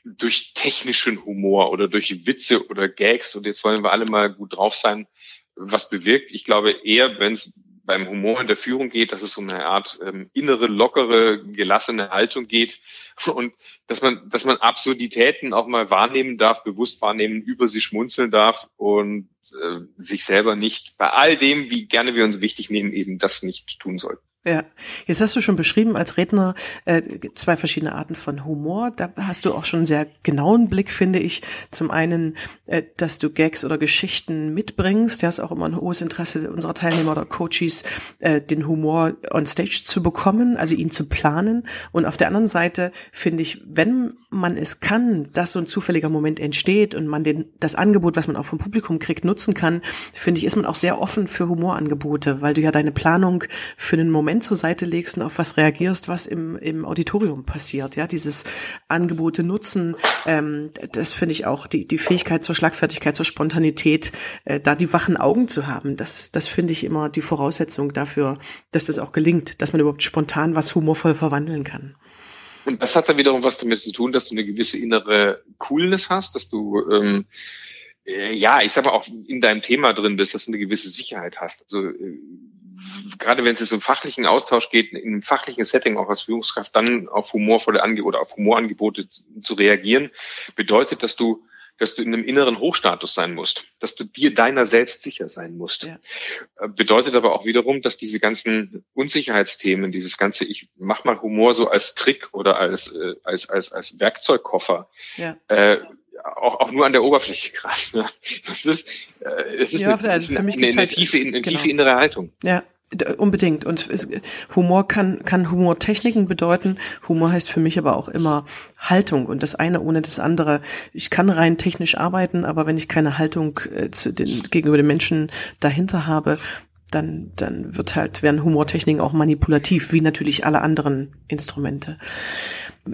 durch technischen Humor oder durch Witze oder Gags und jetzt wollen wir alle mal gut drauf sein, was bewirkt. Ich glaube eher, wenn es beim Humor in der Führung geht, dass es um eine Art ähm, innere, lockere, gelassene Haltung geht und dass man, dass man Absurditäten auch mal wahrnehmen darf, bewusst wahrnehmen, über sie schmunzeln darf und äh, sich selber nicht bei all dem, wie gerne wir uns wichtig nehmen, eben das nicht tun sollten. Ja, jetzt hast du schon beschrieben als Redner äh, zwei verschiedene Arten von Humor. Da hast du auch schon einen sehr genauen Blick, finde ich. Zum einen, äh, dass du Gags oder Geschichten mitbringst. Du hast auch immer ein hohes Interesse unserer Teilnehmer oder Coaches, äh, den Humor on Stage zu bekommen, also ihn zu planen. Und auf der anderen Seite finde ich, wenn man es kann, dass so ein zufälliger Moment entsteht und man den, das Angebot, was man auch vom Publikum kriegt, nutzen kann, finde ich, ist man auch sehr offen für Humorangebote, weil du ja deine Planung für einen Moment Instrument zur Seite legst und auf was reagierst, was im, im Auditorium passiert. Ja, dieses Angebote nutzen, ähm, das finde ich auch, die, die Fähigkeit zur Schlagfertigkeit, zur Spontanität, äh, da die wachen Augen zu haben, das, das finde ich immer die Voraussetzung dafür, dass das auch gelingt, dass man überhaupt spontan was humorvoll verwandeln kann. Und das hat dann wiederum was damit zu tun, dass du eine gewisse innere Coolness hast, dass du ähm, äh, ja, ich sag mal auch in deinem Thema drin bist, dass du eine gewisse Sicherheit hast. Also äh, gerade wenn es jetzt um fachlichen Austausch geht, in einem fachlichen Setting auch als Führungskraft dann auf humorvolle Angebote oder auf Humorangebote zu reagieren, bedeutet, dass du dass du in einem inneren Hochstatus sein musst, dass du dir deiner selbst sicher sein musst. Ja. Äh, bedeutet aber auch wiederum, dass diese ganzen Unsicherheitsthemen, dieses ganze, ich mach mal Humor so als Trick oder als, äh, als, als, als Werkzeugkoffer, ja. äh, auch, auch nur an der Oberfläche gerade. Das ist, äh, es ist ja, eine, mich eine, eine, eine tiefe, eine genau. tiefe innere Haltung. Ja, Unbedingt. Und es, Humor kann, kann Humortechniken bedeuten. Humor heißt für mich aber auch immer Haltung und das eine ohne das andere. Ich kann rein technisch arbeiten, aber wenn ich keine Haltung äh, zu den, gegenüber den Menschen dahinter habe, dann, dann wird halt, werden Humortechniken auch manipulativ, wie natürlich alle anderen Instrumente.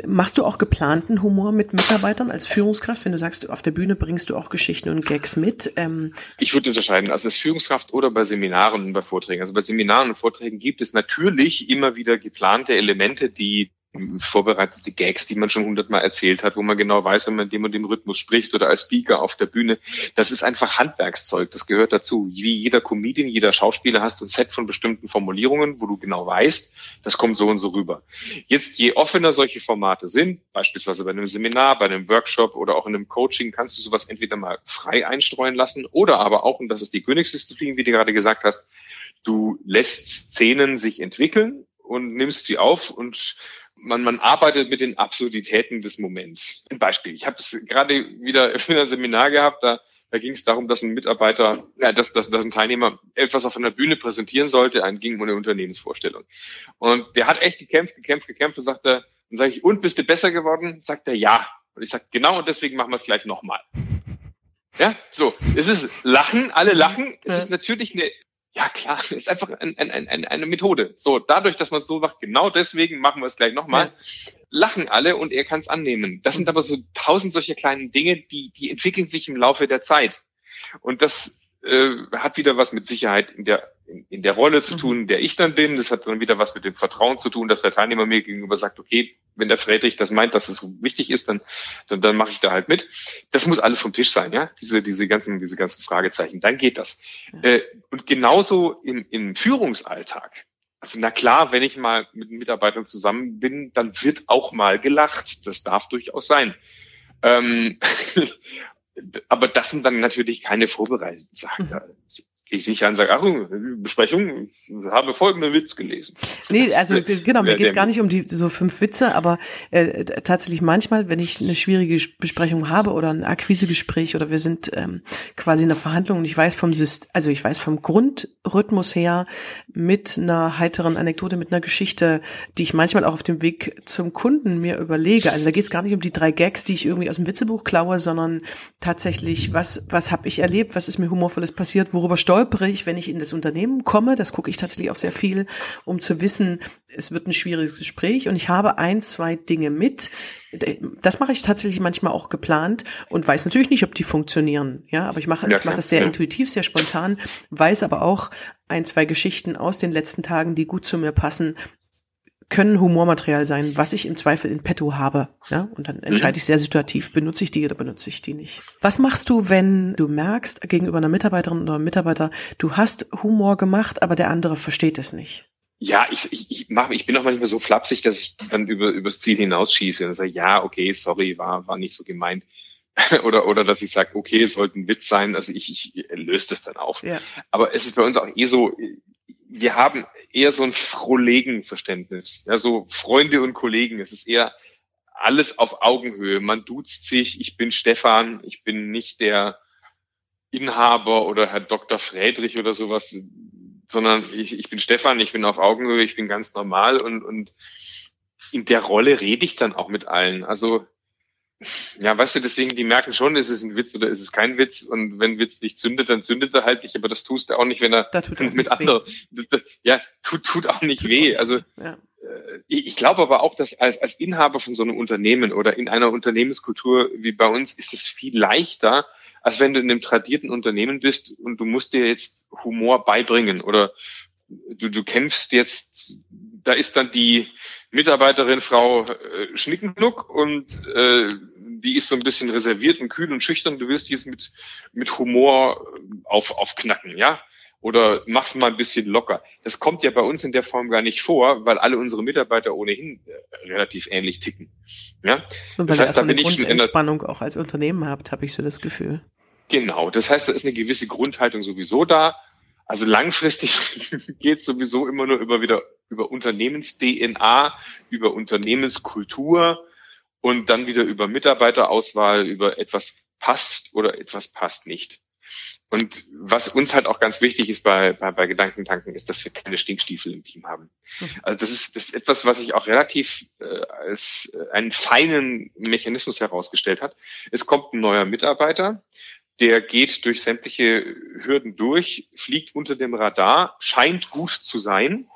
Machst du auch geplanten Humor mit Mitarbeitern als Führungskraft, wenn du sagst, auf der Bühne bringst du auch Geschichten und Gags mit? Ähm ich würde unterscheiden, also als Führungskraft oder bei Seminaren und bei Vorträgen. Also bei Seminaren und Vorträgen gibt es natürlich immer wieder geplante Elemente, die vorbereitete Gags, die man schon hundertmal erzählt hat, wo man genau weiß, wenn man dem und dem Rhythmus spricht oder als Speaker auf der Bühne. Das ist einfach Handwerkszeug, das gehört dazu. Wie jeder Comedian, jeder Schauspieler hast ein Set von bestimmten Formulierungen, wo du genau weißt, das kommt so und so rüber. Jetzt, je offener solche Formate sind, beispielsweise bei einem Seminar, bei einem Workshop oder auch in einem Coaching, kannst du sowas entweder mal frei einstreuen lassen oder aber auch, und das ist die Königsdisziplin, wie du gerade gesagt hast, du lässt Szenen sich entwickeln und nimmst sie auf und man, man arbeitet mit den Absurditäten des Moments. Ein Beispiel. Ich habe es gerade wieder in einem Seminar gehabt, da, da ging es darum, dass ein Mitarbeiter, ja, dass, dass, dass ein Teilnehmer etwas auf einer Bühne präsentieren sollte, ein ging um eine Unternehmensvorstellung. Und der hat echt gekämpft, gekämpft, gekämpft und sagt er, dann sage ich, und bist du besser geworden? Sagt er ja. Und ich sage, genau und deswegen machen wir es gleich nochmal. Ja, so. Es ist Lachen, alle lachen. Es ist natürlich eine ja klar, ist einfach ein, ein, ein, eine Methode. So, dadurch, dass man es so macht, genau deswegen machen wir es gleich nochmal, ja. lachen alle und er kann es annehmen. Das sind aber so tausend solcher kleinen Dinge, die, die entwickeln sich im Laufe der Zeit. Und das äh, hat wieder was mit Sicherheit in der in, der Rolle zu mhm. tun, der ich dann bin. Das hat dann wieder was mit dem Vertrauen zu tun, dass der Teilnehmer mir gegenüber sagt, okay, wenn der Friedrich das meint, dass es wichtig ist, dann, dann, dann mache ich da halt mit. Das muss alles vom Tisch sein, ja, diese, diese ganzen, diese ganzen Fragezeichen. Dann geht das. Ja. Äh, und genauso im, im Führungsalltag. Also na klar, wenn ich mal mit Mitarbeitern zusammen bin, dann wird auch mal gelacht. Das darf durchaus sein. Ähm, aber das sind dann natürlich keine vorbereiteten Sachen. Da ich sicher an sage, ach, Besprechung, ich habe folgenden Witz gelesen. Nee, also genau, mir geht's gar nicht um die so fünf Witze, aber äh, tatsächlich manchmal, wenn ich eine schwierige Besprechung habe oder ein Akquisegespräch oder wir sind ähm, quasi in einer Verhandlung und ich weiß vom System, also ich weiß vom Grundrhythmus her mit einer heiteren Anekdote, mit einer Geschichte, die ich manchmal auch auf dem Weg zum Kunden mir überlege. Also da geht's gar nicht um die drei Gags, die ich irgendwie aus dem Witzebuch klaue, sondern tatsächlich, was, was habe ich erlebt, was ist mir humorvolles passiert, worüber stolz ich, wenn ich in das Unternehmen komme. Das gucke ich tatsächlich auch sehr viel, um zu wissen, es wird ein schwieriges Gespräch und ich habe ein, zwei Dinge mit. Das mache ich tatsächlich manchmal auch geplant und weiß natürlich nicht, ob die funktionieren. Ja, aber ich mache, ja, ich mache das sehr ja. intuitiv, sehr spontan, weiß aber auch ein, zwei Geschichten aus den letzten Tagen, die gut zu mir passen, können Humormaterial sein, was ich im Zweifel in petto habe. Ja? Und dann entscheide mhm. ich sehr situativ, benutze ich die oder benutze ich die nicht. Was machst du, wenn du merkst, gegenüber einer Mitarbeiterin oder einem Mitarbeiter, du hast Humor gemacht, aber der andere versteht es nicht? Ja, ich, ich, ich, mach, ich bin auch manchmal so flapsig, dass ich dann über, übers Ziel hinausschieße und sage, ja, okay, sorry, war, war nicht so gemeint. oder, oder dass ich sage, okay, es sollte ein Witz sein, also ich, ich löse das dann auf. Ja. Aber es ist bei uns auch eh so, wir haben eher so ein Frohlegen-Verständnis. Ja, so Freunde und Kollegen. Es ist eher alles auf Augenhöhe. Man duzt sich. Ich bin Stefan. Ich bin nicht der Inhaber oder Herr Dr. Friedrich oder sowas, sondern ich, ich bin Stefan. Ich bin auf Augenhöhe. Ich bin ganz normal und, und in der Rolle rede ich dann auch mit allen. Also ja, weißt du, deswegen, die merken schon, ist es ein Witz oder ist es kein Witz. Und wenn Witz nicht zündet, dann zündet er halt nicht, aber das tust du auch nicht, wenn er da tut mit anderen. Ja, tut, tut auch nicht tut weh. Auch also ja. Äh, ich glaube aber auch, dass als, als Inhaber von so einem Unternehmen oder in einer Unternehmenskultur wie bei uns ist es viel leichter, als wenn du in einem tradierten Unternehmen bist und du musst dir jetzt Humor beibringen oder du, du kämpfst jetzt, da ist dann die Mitarbeiterin Frau äh, Schnickenknuck und äh, die ist so ein bisschen reserviert und kühl und schüchtern. Du willst die jetzt mit, mit Humor auf, aufknacken, ja? Oder mach's mal ein bisschen locker. Das kommt ja bei uns in der Form gar nicht vor, weil alle unsere Mitarbeiter ohnehin äh, relativ ähnlich ticken. Ja? Und weil das heißt, da eine Grundentspannung auch als Unternehmen habt, habe ich so das Gefühl. Genau, das heißt, da ist eine gewisse Grundhaltung sowieso da. Also langfristig geht sowieso immer nur über wieder über Unternehmens-DNA, über Unternehmenskultur und dann wieder über Mitarbeiterauswahl, über etwas passt oder etwas passt nicht. Und was uns halt auch ganz wichtig ist bei, bei, bei Gedankentanken, ist, dass wir keine Stinkstiefel im Team haben. Mhm. Also das ist, das ist etwas, was sich auch relativ äh, als einen feinen Mechanismus herausgestellt hat. Es kommt ein neuer Mitarbeiter, der geht durch sämtliche Hürden durch, fliegt unter dem Radar, scheint gut zu sein.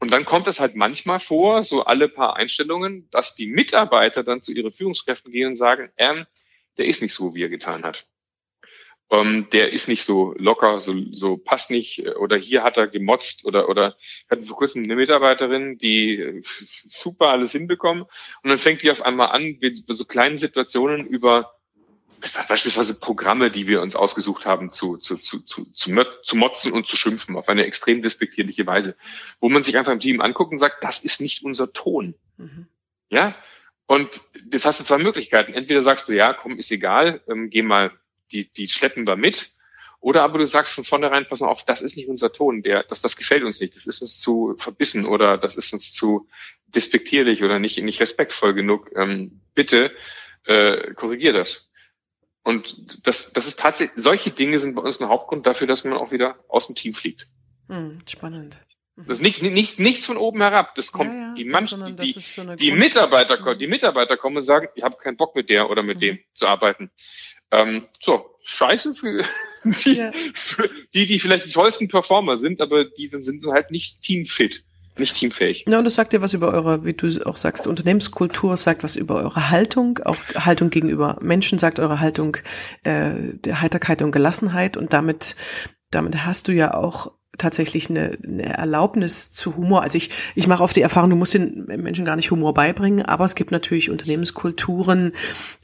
Und dann kommt es halt manchmal vor, so alle paar Einstellungen, dass die Mitarbeiter dann zu ihren Führungskräften gehen und sagen, ähm, der ist nicht so, wie er getan hat. Ähm, der ist nicht so locker, so, so passt nicht, oder hier hat er gemotzt oder, oder hatten vor kurzem eine Mitarbeiterin, die super alles hinbekommen und dann fängt die auf einmal an, mit so kleinen Situationen über beispielsweise Programme, die wir uns ausgesucht haben, zu, zu, zu, zu, zu, zu motzen und zu schimpfen auf eine extrem despektierliche Weise, wo man sich einfach im Team anguckt und sagt, das ist nicht unser Ton. Mhm. Ja? Und das hast du zwei Möglichkeiten. Entweder sagst du, ja, komm, ist egal, ähm, geh mal, die, die schleppen wir mit. Oder aber du sagst von vornherein, pass mal auf, das ist nicht unser Ton, der, das, das gefällt uns nicht, das ist uns zu verbissen oder das ist uns zu despektierlich oder nicht, nicht respektvoll genug. Ähm, bitte äh, korrigier das. Und das, das ist tatsächlich, solche Dinge sind bei uns ein Hauptgrund dafür, dass man auch wieder aus dem Team fliegt. Hm, spannend. Mhm. Das ist nicht, nicht, nichts von oben herab. Das kommt, ja, ja, die Mannschaft, die, so die Mitarbeiter, die Mitarbeiter kommen und sagen, ich habe keinen Bock mit der oder mit mhm. dem zu arbeiten. Ähm, so, scheiße für die, ja. für die, die vielleicht die tollsten Performer sind, aber die sind halt nicht teamfit nicht teamfähig. Ja, und das sagt ja was über eure, wie du auch sagst, Unternehmenskultur, sagt was über eure Haltung, auch Haltung gegenüber Menschen, sagt eure Haltung äh, der Heiterkeit und Gelassenheit und damit, damit hast du ja auch tatsächlich eine, eine Erlaubnis zu Humor. Also ich, ich mache oft die Erfahrung, du musst den Menschen gar nicht Humor beibringen, aber es gibt natürlich Unternehmenskulturen,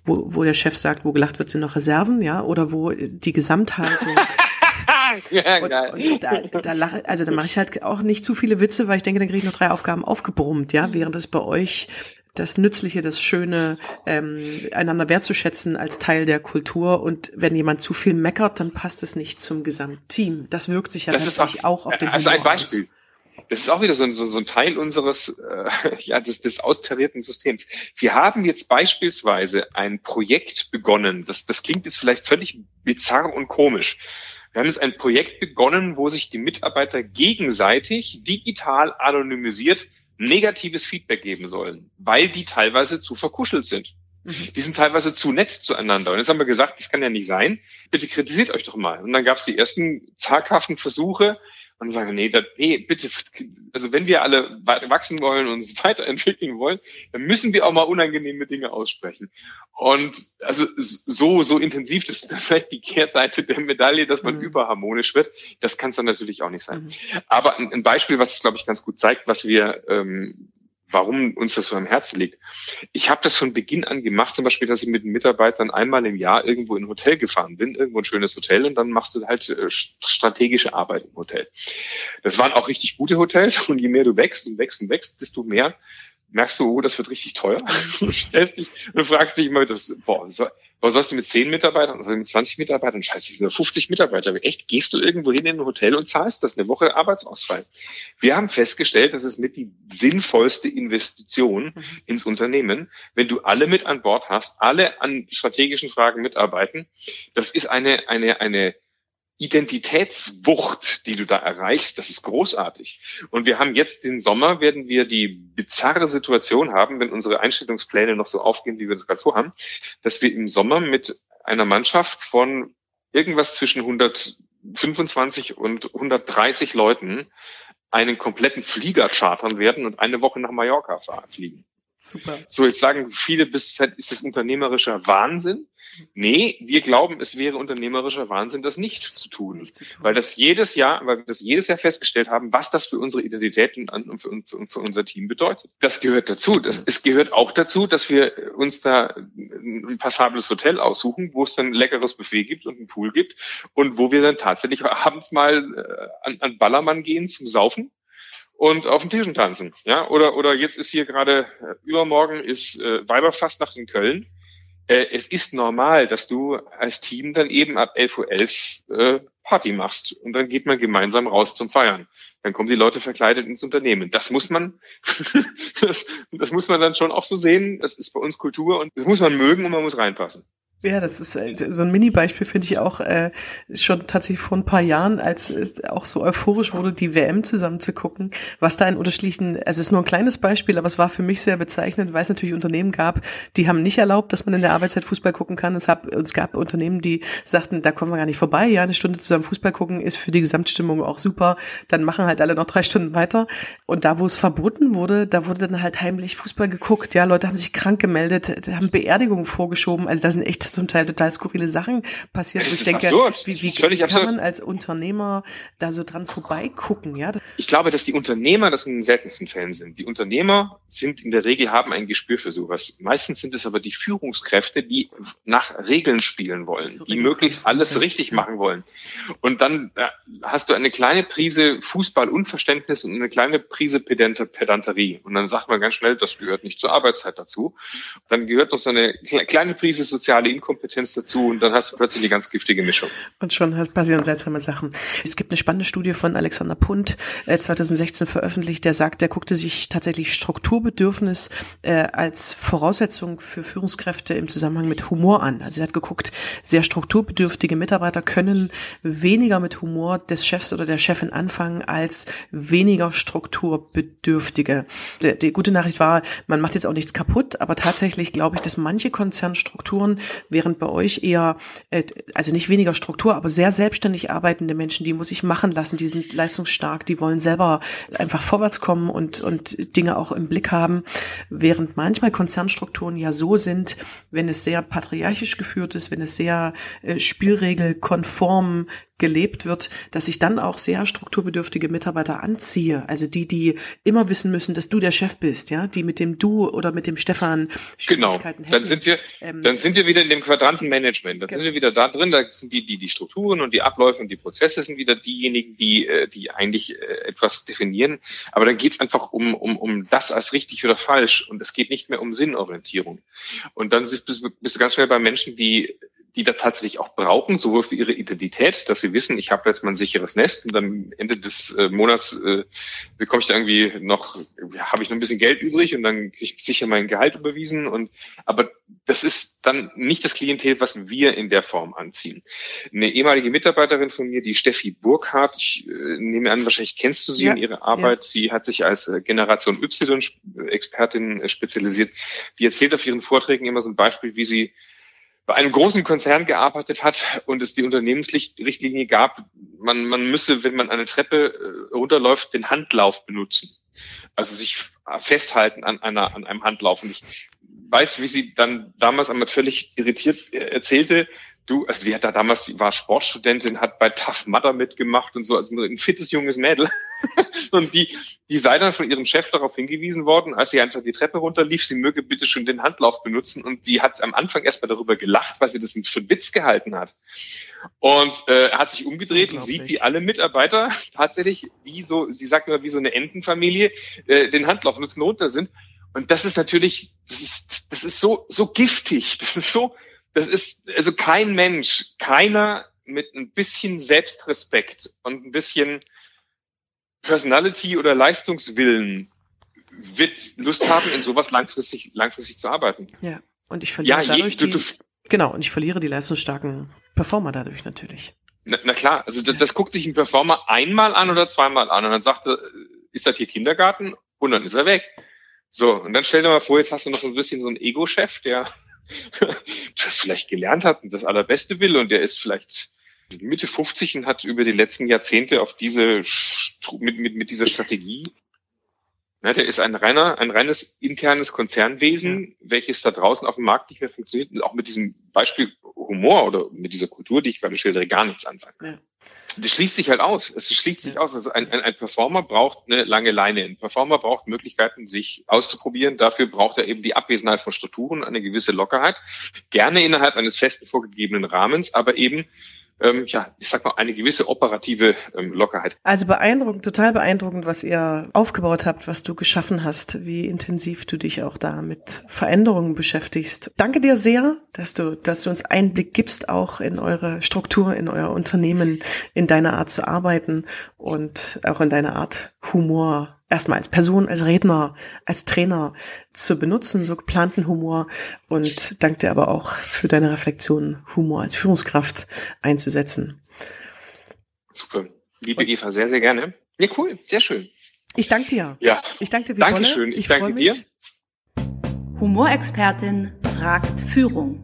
wo, wo der Chef sagt, wo gelacht wird, sind noch Reserven, ja, oder wo die Gesamthaltung ja, und, und da, da lache, also da mache ich halt auch nicht zu viele Witze, weil ich denke, dann kriege ich noch drei Aufgaben aufgebrummt, ja, mhm. während es bei euch das Nützliche, das Schöne, ähm, einander wertzuschätzen als Teil der Kultur. Und wenn jemand zu viel meckert, dann passt es nicht zum Gesamtteam. Das wirkt sich ja das tatsächlich auch, auch, auf den Also ein Beispiel. Aus. Das ist auch wieder so, so, so ein Teil unseres, äh, ja, des, des austarierten Systems. Wir haben jetzt beispielsweise ein Projekt begonnen. Das, das klingt jetzt vielleicht völlig bizarr und komisch. Wir haben jetzt ein Projekt begonnen, wo sich die Mitarbeiter gegenseitig digital anonymisiert negatives Feedback geben sollen, weil die teilweise zu verkuschelt sind. Mhm. Die sind teilweise zu nett zueinander. Und jetzt haben wir gesagt, das kann ja nicht sein. Bitte kritisiert euch doch mal. Und dann gab es die ersten zaghaften Versuche, und sagen, nee, das, nee, bitte, also wenn wir alle wachsen wollen und uns weiterentwickeln wollen, dann müssen wir auch mal unangenehme Dinge aussprechen. Und also so, so intensiv, das ist dann vielleicht die Kehrseite der Medaille, dass man mhm. überharmonisch wird. Das kann es dann natürlich auch nicht sein. Mhm. Aber ein, ein Beispiel, was es, glaube ich, ganz gut zeigt, was wir ähm, warum uns das so am Herzen liegt. Ich habe das von Beginn an gemacht, zum Beispiel, dass ich mit Mitarbeitern einmal im Jahr irgendwo in ein Hotel gefahren bin, irgendwo ein schönes Hotel, und dann machst du halt äh, strategische Arbeit im Hotel. Das waren auch richtig gute Hotels, und je mehr du wächst und wächst und wächst, desto mehr merkst du, oh, das wird richtig teuer. du stellst dich, du fragst dich immer, das, boah, was sollst du mit 10 Mitarbeitern, also mit 20 Mitarbeitern, scheiße, ich sind 50 Mitarbeiter. Echt, gehst du irgendwo hin in ein Hotel und zahlst das eine Woche Arbeitsausfall? Wir haben festgestellt, das ist mit die sinnvollste Investition mhm. ins Unternehmen, wenn du alle mit an Bord hast, alle an strategischen Fragen mitarbeiten. Das ist eine, eine, eine Identitätswucht, die du da erreichst, das ist großartig. Und wir haben jetzt den Sommer, werden wir die bizarre Situation haben, wenn unsere Einstellungspläne noch so aufgehen, wie wir das gerade vorhaben, dass wir im Sommer mit einer Mannschaft von irgendwas zwischen 125 und 130 Leuten einen kompletten Flieger chartern werden und eine Woche nach Mallorca fliegen. Super. So, jetzt sagen viele, bis ist das unternehmerischer Wahnsinn. Nee, wir glauben, es wäre unternehmerischer Wahnsinn, das nicht zu tun. Nicht zu tun. Weil das jedes Jahr, weil wir das jedes Jahr festgestellt haben, was das für unsere Identität und für, für, für unser Team bedeutet. Das gehört dazu. Das, es gehört auch dazu, dass wir uns da ein passables Hotel aussuchen, wo es dann ein leckeres Buffet gibt und einen Pool gibt und wo wir dann tatsächlich abends mal äh, an, an Ballermann gehen zum Saufen und auf den Tischen tanzen. Ja, oder, oder jetzt ist hier gerade, äh, übermorgen ist äh, Weiberfastnacht in Köln äh, es ist normal, dass du als Team dann eben ab 11.11 Uhr äh, Party machst und dann geht man gemeinsam raus zum Feiern. Dann kommen die Leute verkleidet ins Unternehmen. Das muss man, das, das muss man dann schon auch so sehen. Das ist bei uns Kultur und das muss man mögen und man muss reinpassen. Ja, das ist äh, so ein Mini-Beispiel, finde ich auch äh, schon tatsächlich vor ein paar Jahren, als es auch so euphorisch wurde, die WM zusammen zu gucken, was da in unterschiedlichen, also es ist nur ein kleines Beispiel, aber es war für mich sehr bezeichnend, weil es natürlich Unternehmen gab, die haben nicht erlaubt, dass man in der Arbeitszeit Fußball gucken kann. Es, hab, es gab Unternehmen, die sagten, da kommen wir gar nicht vorbei, ja, eine Stunde zusammen Fußball gucken ist für die Gesamtstimmung auch super, dann machen halt alle noch drei Stunden weiter. Und da, wo es verboten wurde, da wurde dann halt heimlich Fußball geguckt, ja, Leute haben sich krank gemeldet, haben Beerdigungen vorgeschoben, also da sind echt zum Teil total skurrile Sachen passiert. Ich denke, absurd. wie, wie kann absurd. man als Unternehmer da so dran vorbeigucken? Ja? Ich glaube, dass die Unternehmer das in den seltensten Fällen sind. Die Unternehmer sind in der Regel haben ein Gespür für sowas. Meistens sind es aber die Führungskräfte, die nach Regeln spielen wollen, so die möglichst alles richtig machen wollen. Und dann äh, hast du eine kleine Prise Fußballunverständnis und eine kleine Prise Pedanterie. Und dann sagt man ganz schnell, das gehört nicht zur Arbeitszeit dazu. Dann gehört noch so eine kleine Prise soziale Inkompetenz dazu und dann hast du plötzlich eine ganz giftige Mischung. Und schon passieren seltsame Sachen. Es gibt eine spannende Studie von Alexander Punt, äh, 2016 veröffentlicht, der sagt, der guckte sich tatsächlich Strukturbedürfnis äh, als Voraussetzung für Führungskräfte im Zusammenhang mit Humor an. Also er hat geguckt, sehr strukturbedürftige Mitarbeiter können weniger mit Humor des Chefs oder der Chefin anfangen als weniger strukturbedürftige. Die, die gute Nachricht war, man macht jetzt auch nichts kaputt, aber tatsächlich glaube ich, dass manche Konzernstrukturen während bei euch eher, äh, also nicht weniger Struktur, aber sehr selbstständig arbeitende Menschen, die muss ich machen lassen, die sind leistungsstark, die wollen selber einfach vorwärts kommen und, und Dinge auch im Blick haben, während manchmal Konzernstrukturen ja so sind, wenn es sehr patriarchisch geführt ist, wenn es sehr äh, spielregelkonform gelebt wird, dass ich dann auch sehr strukturbedürftige Mitarbeiter anziehe. Also die, die immer wissen müssen, dass du der Chef bist, ja, die mit dem du oder mit dem Stefan genau. Schwierigkeiten genau. Dann sind wir, ähm, dann sind wir wieder in dem Quadrantenmanagement. Dann genau. sind wir wieder da drin. Da sind die, die, die Strukturen und die Abläufe und die Prozesse sind wieder diejenigen, die, äh, die eigentlich äh, etwas definieren. Aber dann geht es einfach um, um, um das als richtig oder falsch. Und es geht nicht mehr um Sinnorientierung. Und dann bist, bist du ganz schnell bei Menschen, die die das tatsächlich auch brauchen, sowohl für ihre Identität, dass sie wissen, ich habe jetzt mal ein sicheres Nest und am Ende des äh, Monats äh, bekomme ich da irgendwie noch, ja, habe ich noch ein bisschen Geld übrig und dann kriege ich sicher mein Gehalt überwiesen. Und aber das ist dann nicht das Klientel, was wir in der Form anziehen. Eine ehemalige Mitarbeiterin von mir, die Steffi Burkhardt, ich äh, nehme an, wahrscheinlich kennst du sie ja, in ihrer Arbeit. Ja. Sie hat sich als äh, Generation Y-Expertin äh, spezialisiert. Die erzählt auf ihren Vorträgen immer so ein Beispiel, wie sie bei einem großen Konzern gearbeitet hat und es die Unternehmensrichtlinie gab, man, man müsse, wenn man eine Treppe äh, runterläuft, den Handlauf benutzen. Also sich festhalten an einer, an einem Handlauf. Und ich weiß, wie sie dann damals einmal völlig irritiert äh, erzählte, du, also sie hat da damals, sie war Sportstudentin, hat bei Tough Mudder mitgemacht und so, also ein fittes junges Mädel. und die, die sei dann von ihrem Chef darauf hingewiesen worden, als sie einfach die Treppe runterlief, sie möge bitte schon den Handlauf benutzen. Und die hat am Anfang erstmal darüber gelacht, weil sie das für einen Witz gehalten hat. Und äh, hat sich umgedreht und sieht, wie alle Mitarbeiter tatsächlich, wie so, sie sagt immer, wie so eine Entenfamilie, äh, den Handlauf nutzen runter sind. Und das ist natürlich, das ist, das ist so, so giftig. Das ist so, das ist, also kein Mensch, keiner mit ein bisschen Selbstrespekt und ein bisschen Personality oder Leistungswillen wird Lust haben, in sowas langfristig, langfristig zu arbeiten. Ja. Und ich verliere ja, dadurch je, die, genau, und ich verliere die leistungsstarken Performer dadurch natürlich. Na, na klar, also das, das guckt sich ein Performer einmal an oder zweimal an und dann sagt er, ist das hier Kindergarten? Und dann ist er weg. So, und dann stell dir mal vor, jetzt hast du noch ein bisschen so einen Ego-Chef, der das vielleicht gelernt hat und das Allerbeste will und der ist vielleicht Mitte 50 und hat über die letzten Jahrzehnte auf diese mit, mit, mit dieser Strategie Ne, der ist ein reiner, ein reines internes Konzernwesen, ja. welches da draußen auf dem Markt nicht mehr funktioniert und auch mit diesem Beispiel Humor oder mit dieser Kultur, die ich gerade schildere, gar nichts anfangen. Ja. Das schließt sich halt aus. Es schließt sich aus. Also ein, ein, ein Performer braucht eine lange Leine. Ein Performer braucht Möglichkeiten, sich auszuprobieren. Dafür braucht er eben die Abwesenheit von Strukturen, eine gewisse Lockerheit. Gerne innerhalb eines festen vorgegebenen Rahmens, aber eben ähm, ja, ich sag mal, eine gewisse operative ähm, Lockerheit. Also beeindruckend, total beeindruckend, was ihr aufgebaut habt, was du geschaffen hast, wie intensiv du dich auch da mit Veränderungen beschäftigst. Danke dir sehr, dass du, dass du uns Einblick gibst auch in eure Struktur, in euer Unternehmen, in deine Art zu arbeiten und auch in deine Art Humor erstmal als Person, als Redner, als Trainer zu benutzen, so geplanten Humor und danke dir aber auch für deine Reflexion, Humor als Führungskraft einzusetzen. Super. Liebe Eva, sehr, sehr gerne. Ja, cool, sehr schön. Ich danke dir. Ja. Ich danke dir, wie Dankeschön. Ich, ich danke dir. Humorexpertin fragt Führung.